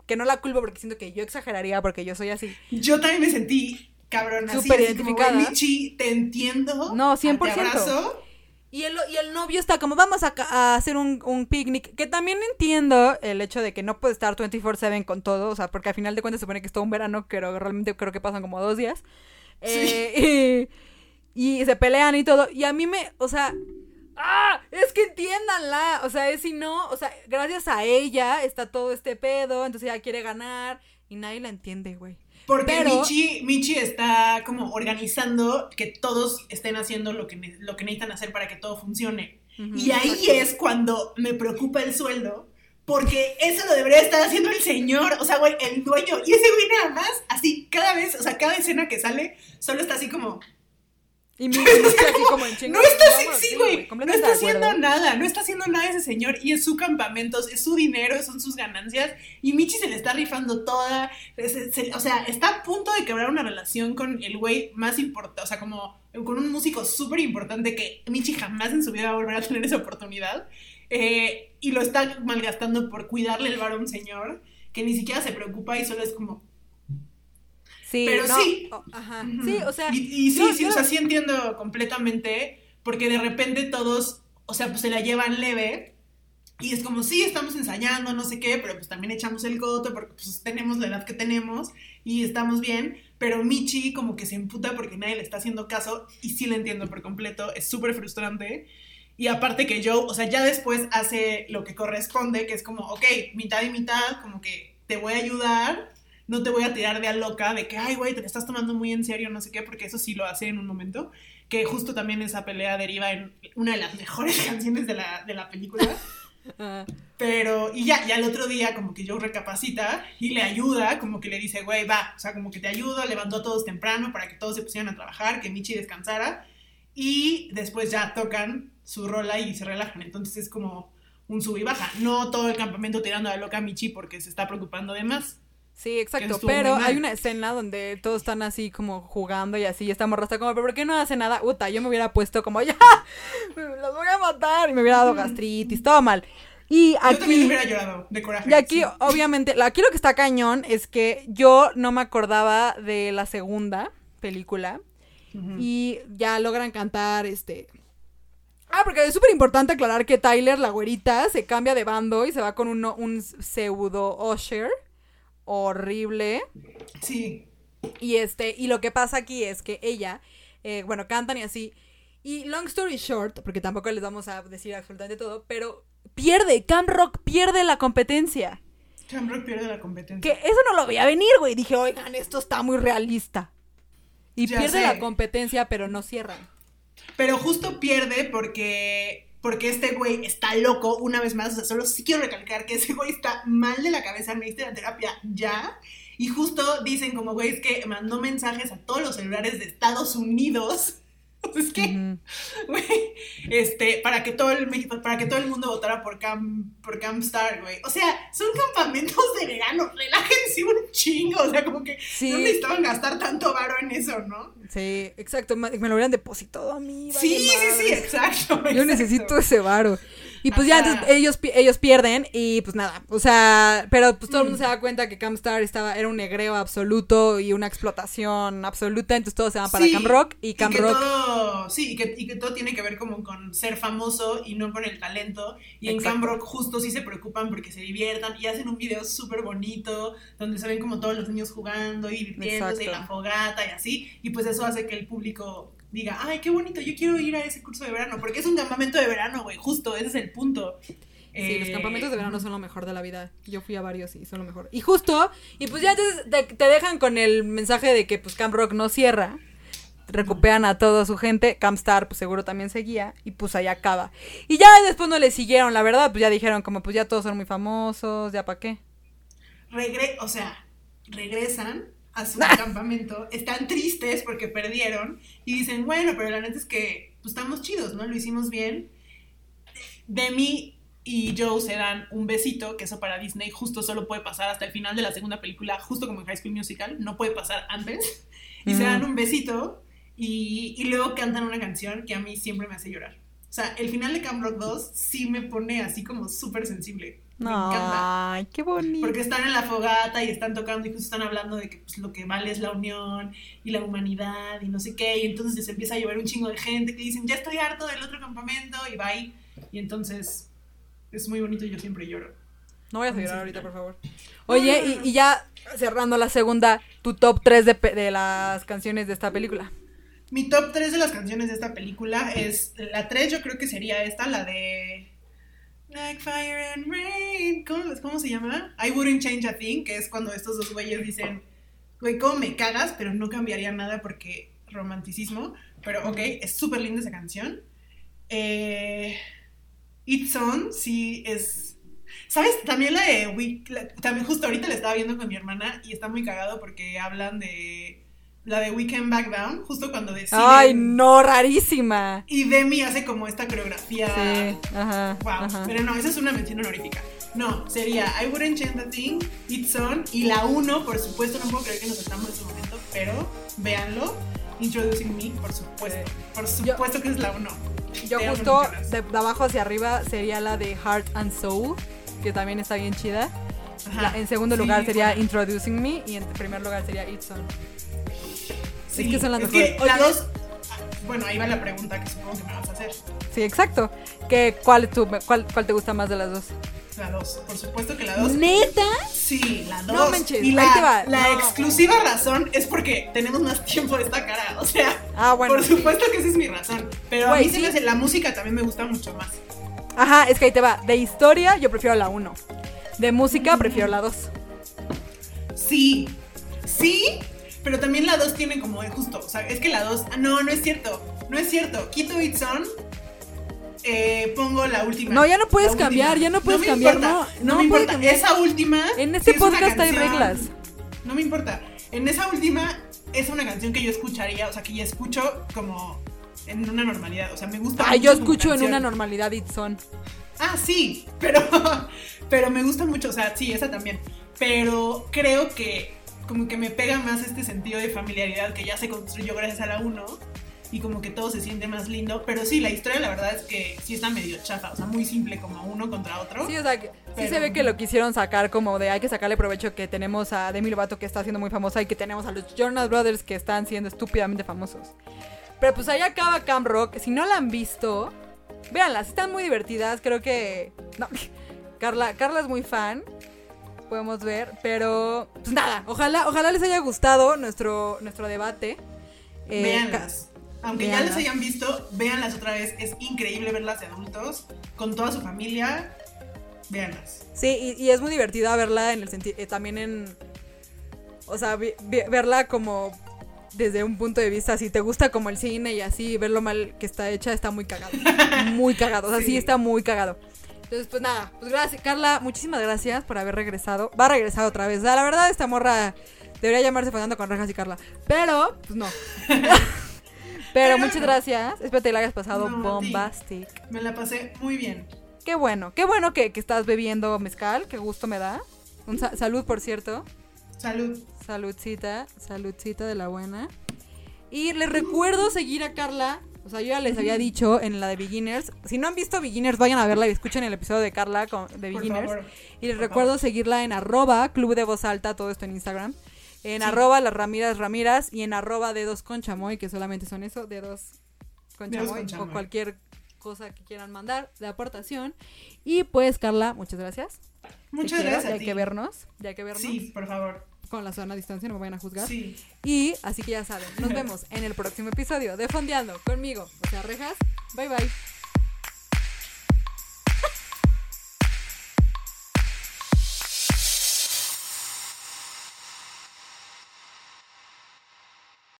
que no la culpo porque siento que yo exageraría porque yo soy así. Yo también me sentí cabrón, así, Súper así identificada. Michi, te entiendo. No, Te 100%. abrazo. Y el, y el novio está como, vamos a, hacer un, un picnic. Que también entiendo el hecho de que no puede estar 24-7 con todo. O sea, porque al final de cuentas se supone que es todo un verano, pero realmente creo que pasan como dos días. Eh, y, y se pelean y todo. Y a mí me, o sea, ¡ah! Es que entiéndanla. O sea, es si no, o sea, gracias a ella está todo este pedo. Entonces ella quiere ganar y nadie la entiende, güey. Porque Pero- Michi, Michi está como organizando que todos estén haciendo lo que, lo que necesitan hacer para que todo funcione. Y ahí exacto. es cuando me preocupa el sueldo. Porque eso lo debería estar haciendo el señor, o sea, güey, el dueño. Y ese güey nada más, así, cada vez, o sea, cada escena que sale, solo está así como, Y mi, mi- así como en chinga, No está sexy, güey. No está haciendo nada, no está haciendo nada ese señor. Y es su campamento, es su dinero, son sus ganancias. Y Michi se le está rifando toda. se- se- o sea, está a punto de quebrar una relación con el güey más importante. O sea, como con un músico súper importante que Michi jamás en su vida va a volver a tener esa oportunidad. Eh, y lo está malgastando por cuidarle el bar a un señor que ni siquiera se preocupa y solo es como. Sí, Pero no, sí. o- ajá. Sí, o sea. Y, y sí, sí, yo o sea, sí entiendo completamente, porque de repente todos, o sea, pues se la llevan leve. Y es como, sí, estamos ensayando, no sé qué, pero pues también echamos el coto porque pues tenemos la edad que tenemos y estamos bien. Pero Michi como que se emputa porque nadie le está haciendo caso y sí le entiendo por completo, es súper frustrante. Y aparte que yo, o sea, ya después hace lo que corresponde, que es como, ok, mitad y mitad, como que te voy a ayudar, no te voy a tirar de a loca, de que, ay, güey, te estás tomando muy en serio, no sé qué, porque eso sí lo hace en un momento, que justo también esa pelea deriva en una de las mejores canciones de la, de la película. Pero, y ya, ya el otro día como que Joe recapacita y le ayuda, como que le dice, güey, va, o sea, como que te ayudo, levantó a todos temprano para que todos se pusieran a trabajar, que Michi descansara, y después ya tocan su rola y se relajan. Entonces es como un sub y baja. No todo el campamento tirando a loca a Michi porque se está preocupando de más. Sí, exacto. Pero hay una escena donde todos están así como jugando y así. Y esta morra está como, ¿pero por qué no hace nada? Uta, yo me hubiera puesto como, ya, los voy a matar. Y me hubiera dado gastritis, todo mal. Y Yo también aquí, hubiera llorado de coraje. y aquí sí. obviamente, aquí lo que está cañón es que yo no me acordaba de la segunda película. Y ya logran cantar este. Ah, porque es súper importante aclarar que Tyler, la güerita, se cambia de bando y se va con un, un pseudo Usher. Horrible. Sí. Y este, y lo que pasa aquí es que ella, eh, bueno, cantan y así. Y long story short, porque tampoco les vamos a decir absolutamente todo, pero pierde, Cam Rock pierde la competencia. Cam Rock pierde la competencia. Que eso no lo veía venir, güey. Dije, oigan, esto está muy realista. Y Ya pierde sé. la competencia, pero no cierran. Pero justo pierde porque porque este güey está loco una vez más. O sea, solo sí quiero recalcar que ese güey está mal de la cabeza, necesita la terapia ya. Y justo dicen como güey es que mandó mensajes a todos los celulares de Estados Unidos. Es que, güey, este, para que todo el México- para que todo el mundo votara por Cam, por Campstar, güey. O sea, son campamentos de verano, relájense chingo. O sea, como que Sí. no necesitaban gastar tanto varo en eso, ¿no? Sí, exacto. Me lo hubieran depositado a mí. vale Sí, sí, sí, exacto. Yo exacto. necesito ese varo. Y pues ya entonces ellos, ellos pierden y pues nada, o sea, pero pues todo el mundo se da cuenta que Camstar estaba, era un negreo absoluto y una explotación absoluta, entonces todos se van para Sí, Cam Rock y Cam que Rock... todo- sí, y que, y que todo tiene que ver como con ser famoso y no con el talento. Y en. Cam Rock justo sí se preocupan porque se diviertan y hacen un video súper bonito donde se ven como todos los niños jugando y divirtiéndose y la fogata y así. Y pues eso hace que el público diga, ay, qué bonito, yo quiero ir a ese curso de verano. Porque es un campamento de verano, güey, justo, ese es el punto. Sí, los Eh, campamentos de verano son lo mejor de la vida. Yo fui a varios y son lo mejor. Y justo, y pues ya te, te dejan con el mensaje de que pues Camp Rock no cierra. Recuperan a toda su gente. Campstar pues seguro también seguía. Y pues ahí acaba. Y ya después no le siguieron, la verdad. Pues ya dijeron como pues ya todos son muy famosos, ya para qué. regre o sea, regresan a su campamento, están tristes porque perdieron y dicen, bueno, pero la neta es que pues, estamos chidos, ¿no? Lo hicimos bien. Demi y Joe se dan un besito, que eso para Disney justo solo puede pasar hasta el final de la segunda película, justo como en High School Musical, no puede pasar antes. Y se Ujú. dan un besito y, y luego cantan una canción que a mí siempre me hace llorar. O sea, el final de Camp Rock 2 sí me pone así como súper sensible. Me encanta. Ay, qué bonito. Porque están en la fogata y están tocando y justo están hablando de que pues, lo que vale es la unión y la humanidad y no sé qué. Y entonces les empieza a llover un chingo de gente que dicen, ya estoy harto del otro campamento y bye. Y entonces es muy bonito y yo siempre lloro. No vayas a llorar ahorita, por favor. Oye, y, y ya cerrando la segunda, tu top 3 de, de las canciones de esta película. Mi top 3 de las canciones de esta película es, la 3 yo creo que sería esta, la de... Like fire and rain. ¿Cómo, cómo se llama? I wouldn't change a thing, que es cuando estos dos güeyes dicen, güey, ¿cómo me cagas? Pero no cambiaría nada porque romanticismo. Pero ok, es súper linda esa canción. Eh, It's On, sí, es... ¿Sabes? También la de... We- también justo ahorita la estaba viendo con mi hermana y está muy cagado porque hablan de... La de We Can Back Down, justo cuando deciden... Ay, no, rarísima. Y Demi hace como esta coreografía... Sí, ajá. Wow, ajá. pero no, esa es una mención honorífica. No, sería I Wouldn't Change a Thing, It's On, y la 1, por supuesto, no puedo creer que nos estamos en ese momento, pero véanlo. Introducing Me, por supuesto. Sí. Por supuesto que es la 1. Yo justo de, de abajo hacia arriba sería la de Heart and Soul, que también está bien chida. La- en segundo lugar sería Introducing Me y en primer lugar sería It's On. Es que son las es mejores. que la Oye. 2, bueno, ahí va la pregunta que supongo que me vas a hacer. Sí, exacto. ¿Qué, cuál, tu- cuál, ¿Cuál te gusta más de las dos? La 2, por supuesto que la 2. ¿Neta? Sí, la 2. No manches, y ahí te la, va. la No. exclusiva razón es porque tenemos más tiempo de esta cara. O sea, Ah, bueno. por supuesto que esa es mi razón. Pero a Güey, mí se sí. me hace- la música también me gusta mucho más. Ajá, es que ahí te va. De historia, yo prefiero la 1. De música, prefiero la 2. Sí, sí, pero también la 2 tiene como justo, o sea, es que la 2, no, no es cierto, no es cierto. Quito It's On eh, pongo la última. No, ya no puedes última. cambiar, ya no puedes me cambiar, importa, no, No, no me importa. cambiar. Esa última. En este es podcast hay reglas. No me importa. En esa última es una canción que yo escucharía, o sea, que ya escucho como en una normalidad. O sea, me gusta. Mucho yo escucho en una normalidad It's On. Ah, sí, pero, pero me gusta mucho, o sea, sí, esa también. Pero creo que como que me pega más este sentido de familiaridad que ya se construyó gracias a la 1 y como que todo se siente más lindo. Pero sí, la historia la verdad es que sí está medio chafa, o sea, muy simple como uno contra otro. Sí, o sea, que- sí se ve que lo quisieron sacar como de hay que sacarle provecho que tenemos a Demi Lovato que está siendo muy famosa y que tenemos a los Jonas Brothers que están siendo estúpidamente famosos. Pero pues ahí acaba Camp Rock. Si no la han visto, véanlas, están muy divertidas. Creo que. No, Carla, Carla es muy fan. Podemos ver. Pero. Pues nada, ojalá, ojalá les haya gustado nuestro, nuestro debate. Eh, Véanlas. Aunque ya les hayan visto, véanlas otra vez. Es increíble verlas de adultos, con toda su familia. Véanlas. Sí, y, y es muy divertida verla en el sentido, también en, o sea, vi- vi- verla como desde un punto de vista, si te gusta como el cine y así, ver lo mal que está hecha, está muy cagado, muy cagado, o sea, sí, Sí. está muy cagado. Entonces, pues nada, pues gracias, Carla, muchísimas gracias por haber regresado, va a regresar otra vez, o sea, la verdad esta morra debería llamarse Fernando con Rejas y Carla, pero, pues no. Pero Pero muchas no. gracias, espero te la hayas pasado No, bombastic. Me la pasé muy bien. Qué bueno, qué bueno que, que estás bebiendo mezcal, qué gusto me da. Un sa- salud, por cierto. Salud. Saludcita, saludcita de la buena. Y les recuerdo seguir a Carla. O sea, yo ya les había dicho en la de Beginners. Si no han visto Beginners, vayan a verla y escuchen el episodio de Carla con- de Beginners. favor. y les recuerdo favor. seguirla en arroba club de voz alta, todo esto en Instagram. En Sí. arroba las y en arroba dedos con chamoy, que solamente son eso, dedos con Dedos chamoy, con chamoy. o cualquier cosa que quieran mandar de aportación. Y pues, Carla, muchas gracias. Muchas quiero, gracias Ya a hay ti. que vernos, ya hay que vernos. Sí, por favor. Con la zona a distancia, no me vayan a juzgar. Sí. Y así que ya saben, nos vemos en el próximo episodio de Fondeando conmigo, o sea, Rejas. Bye bye.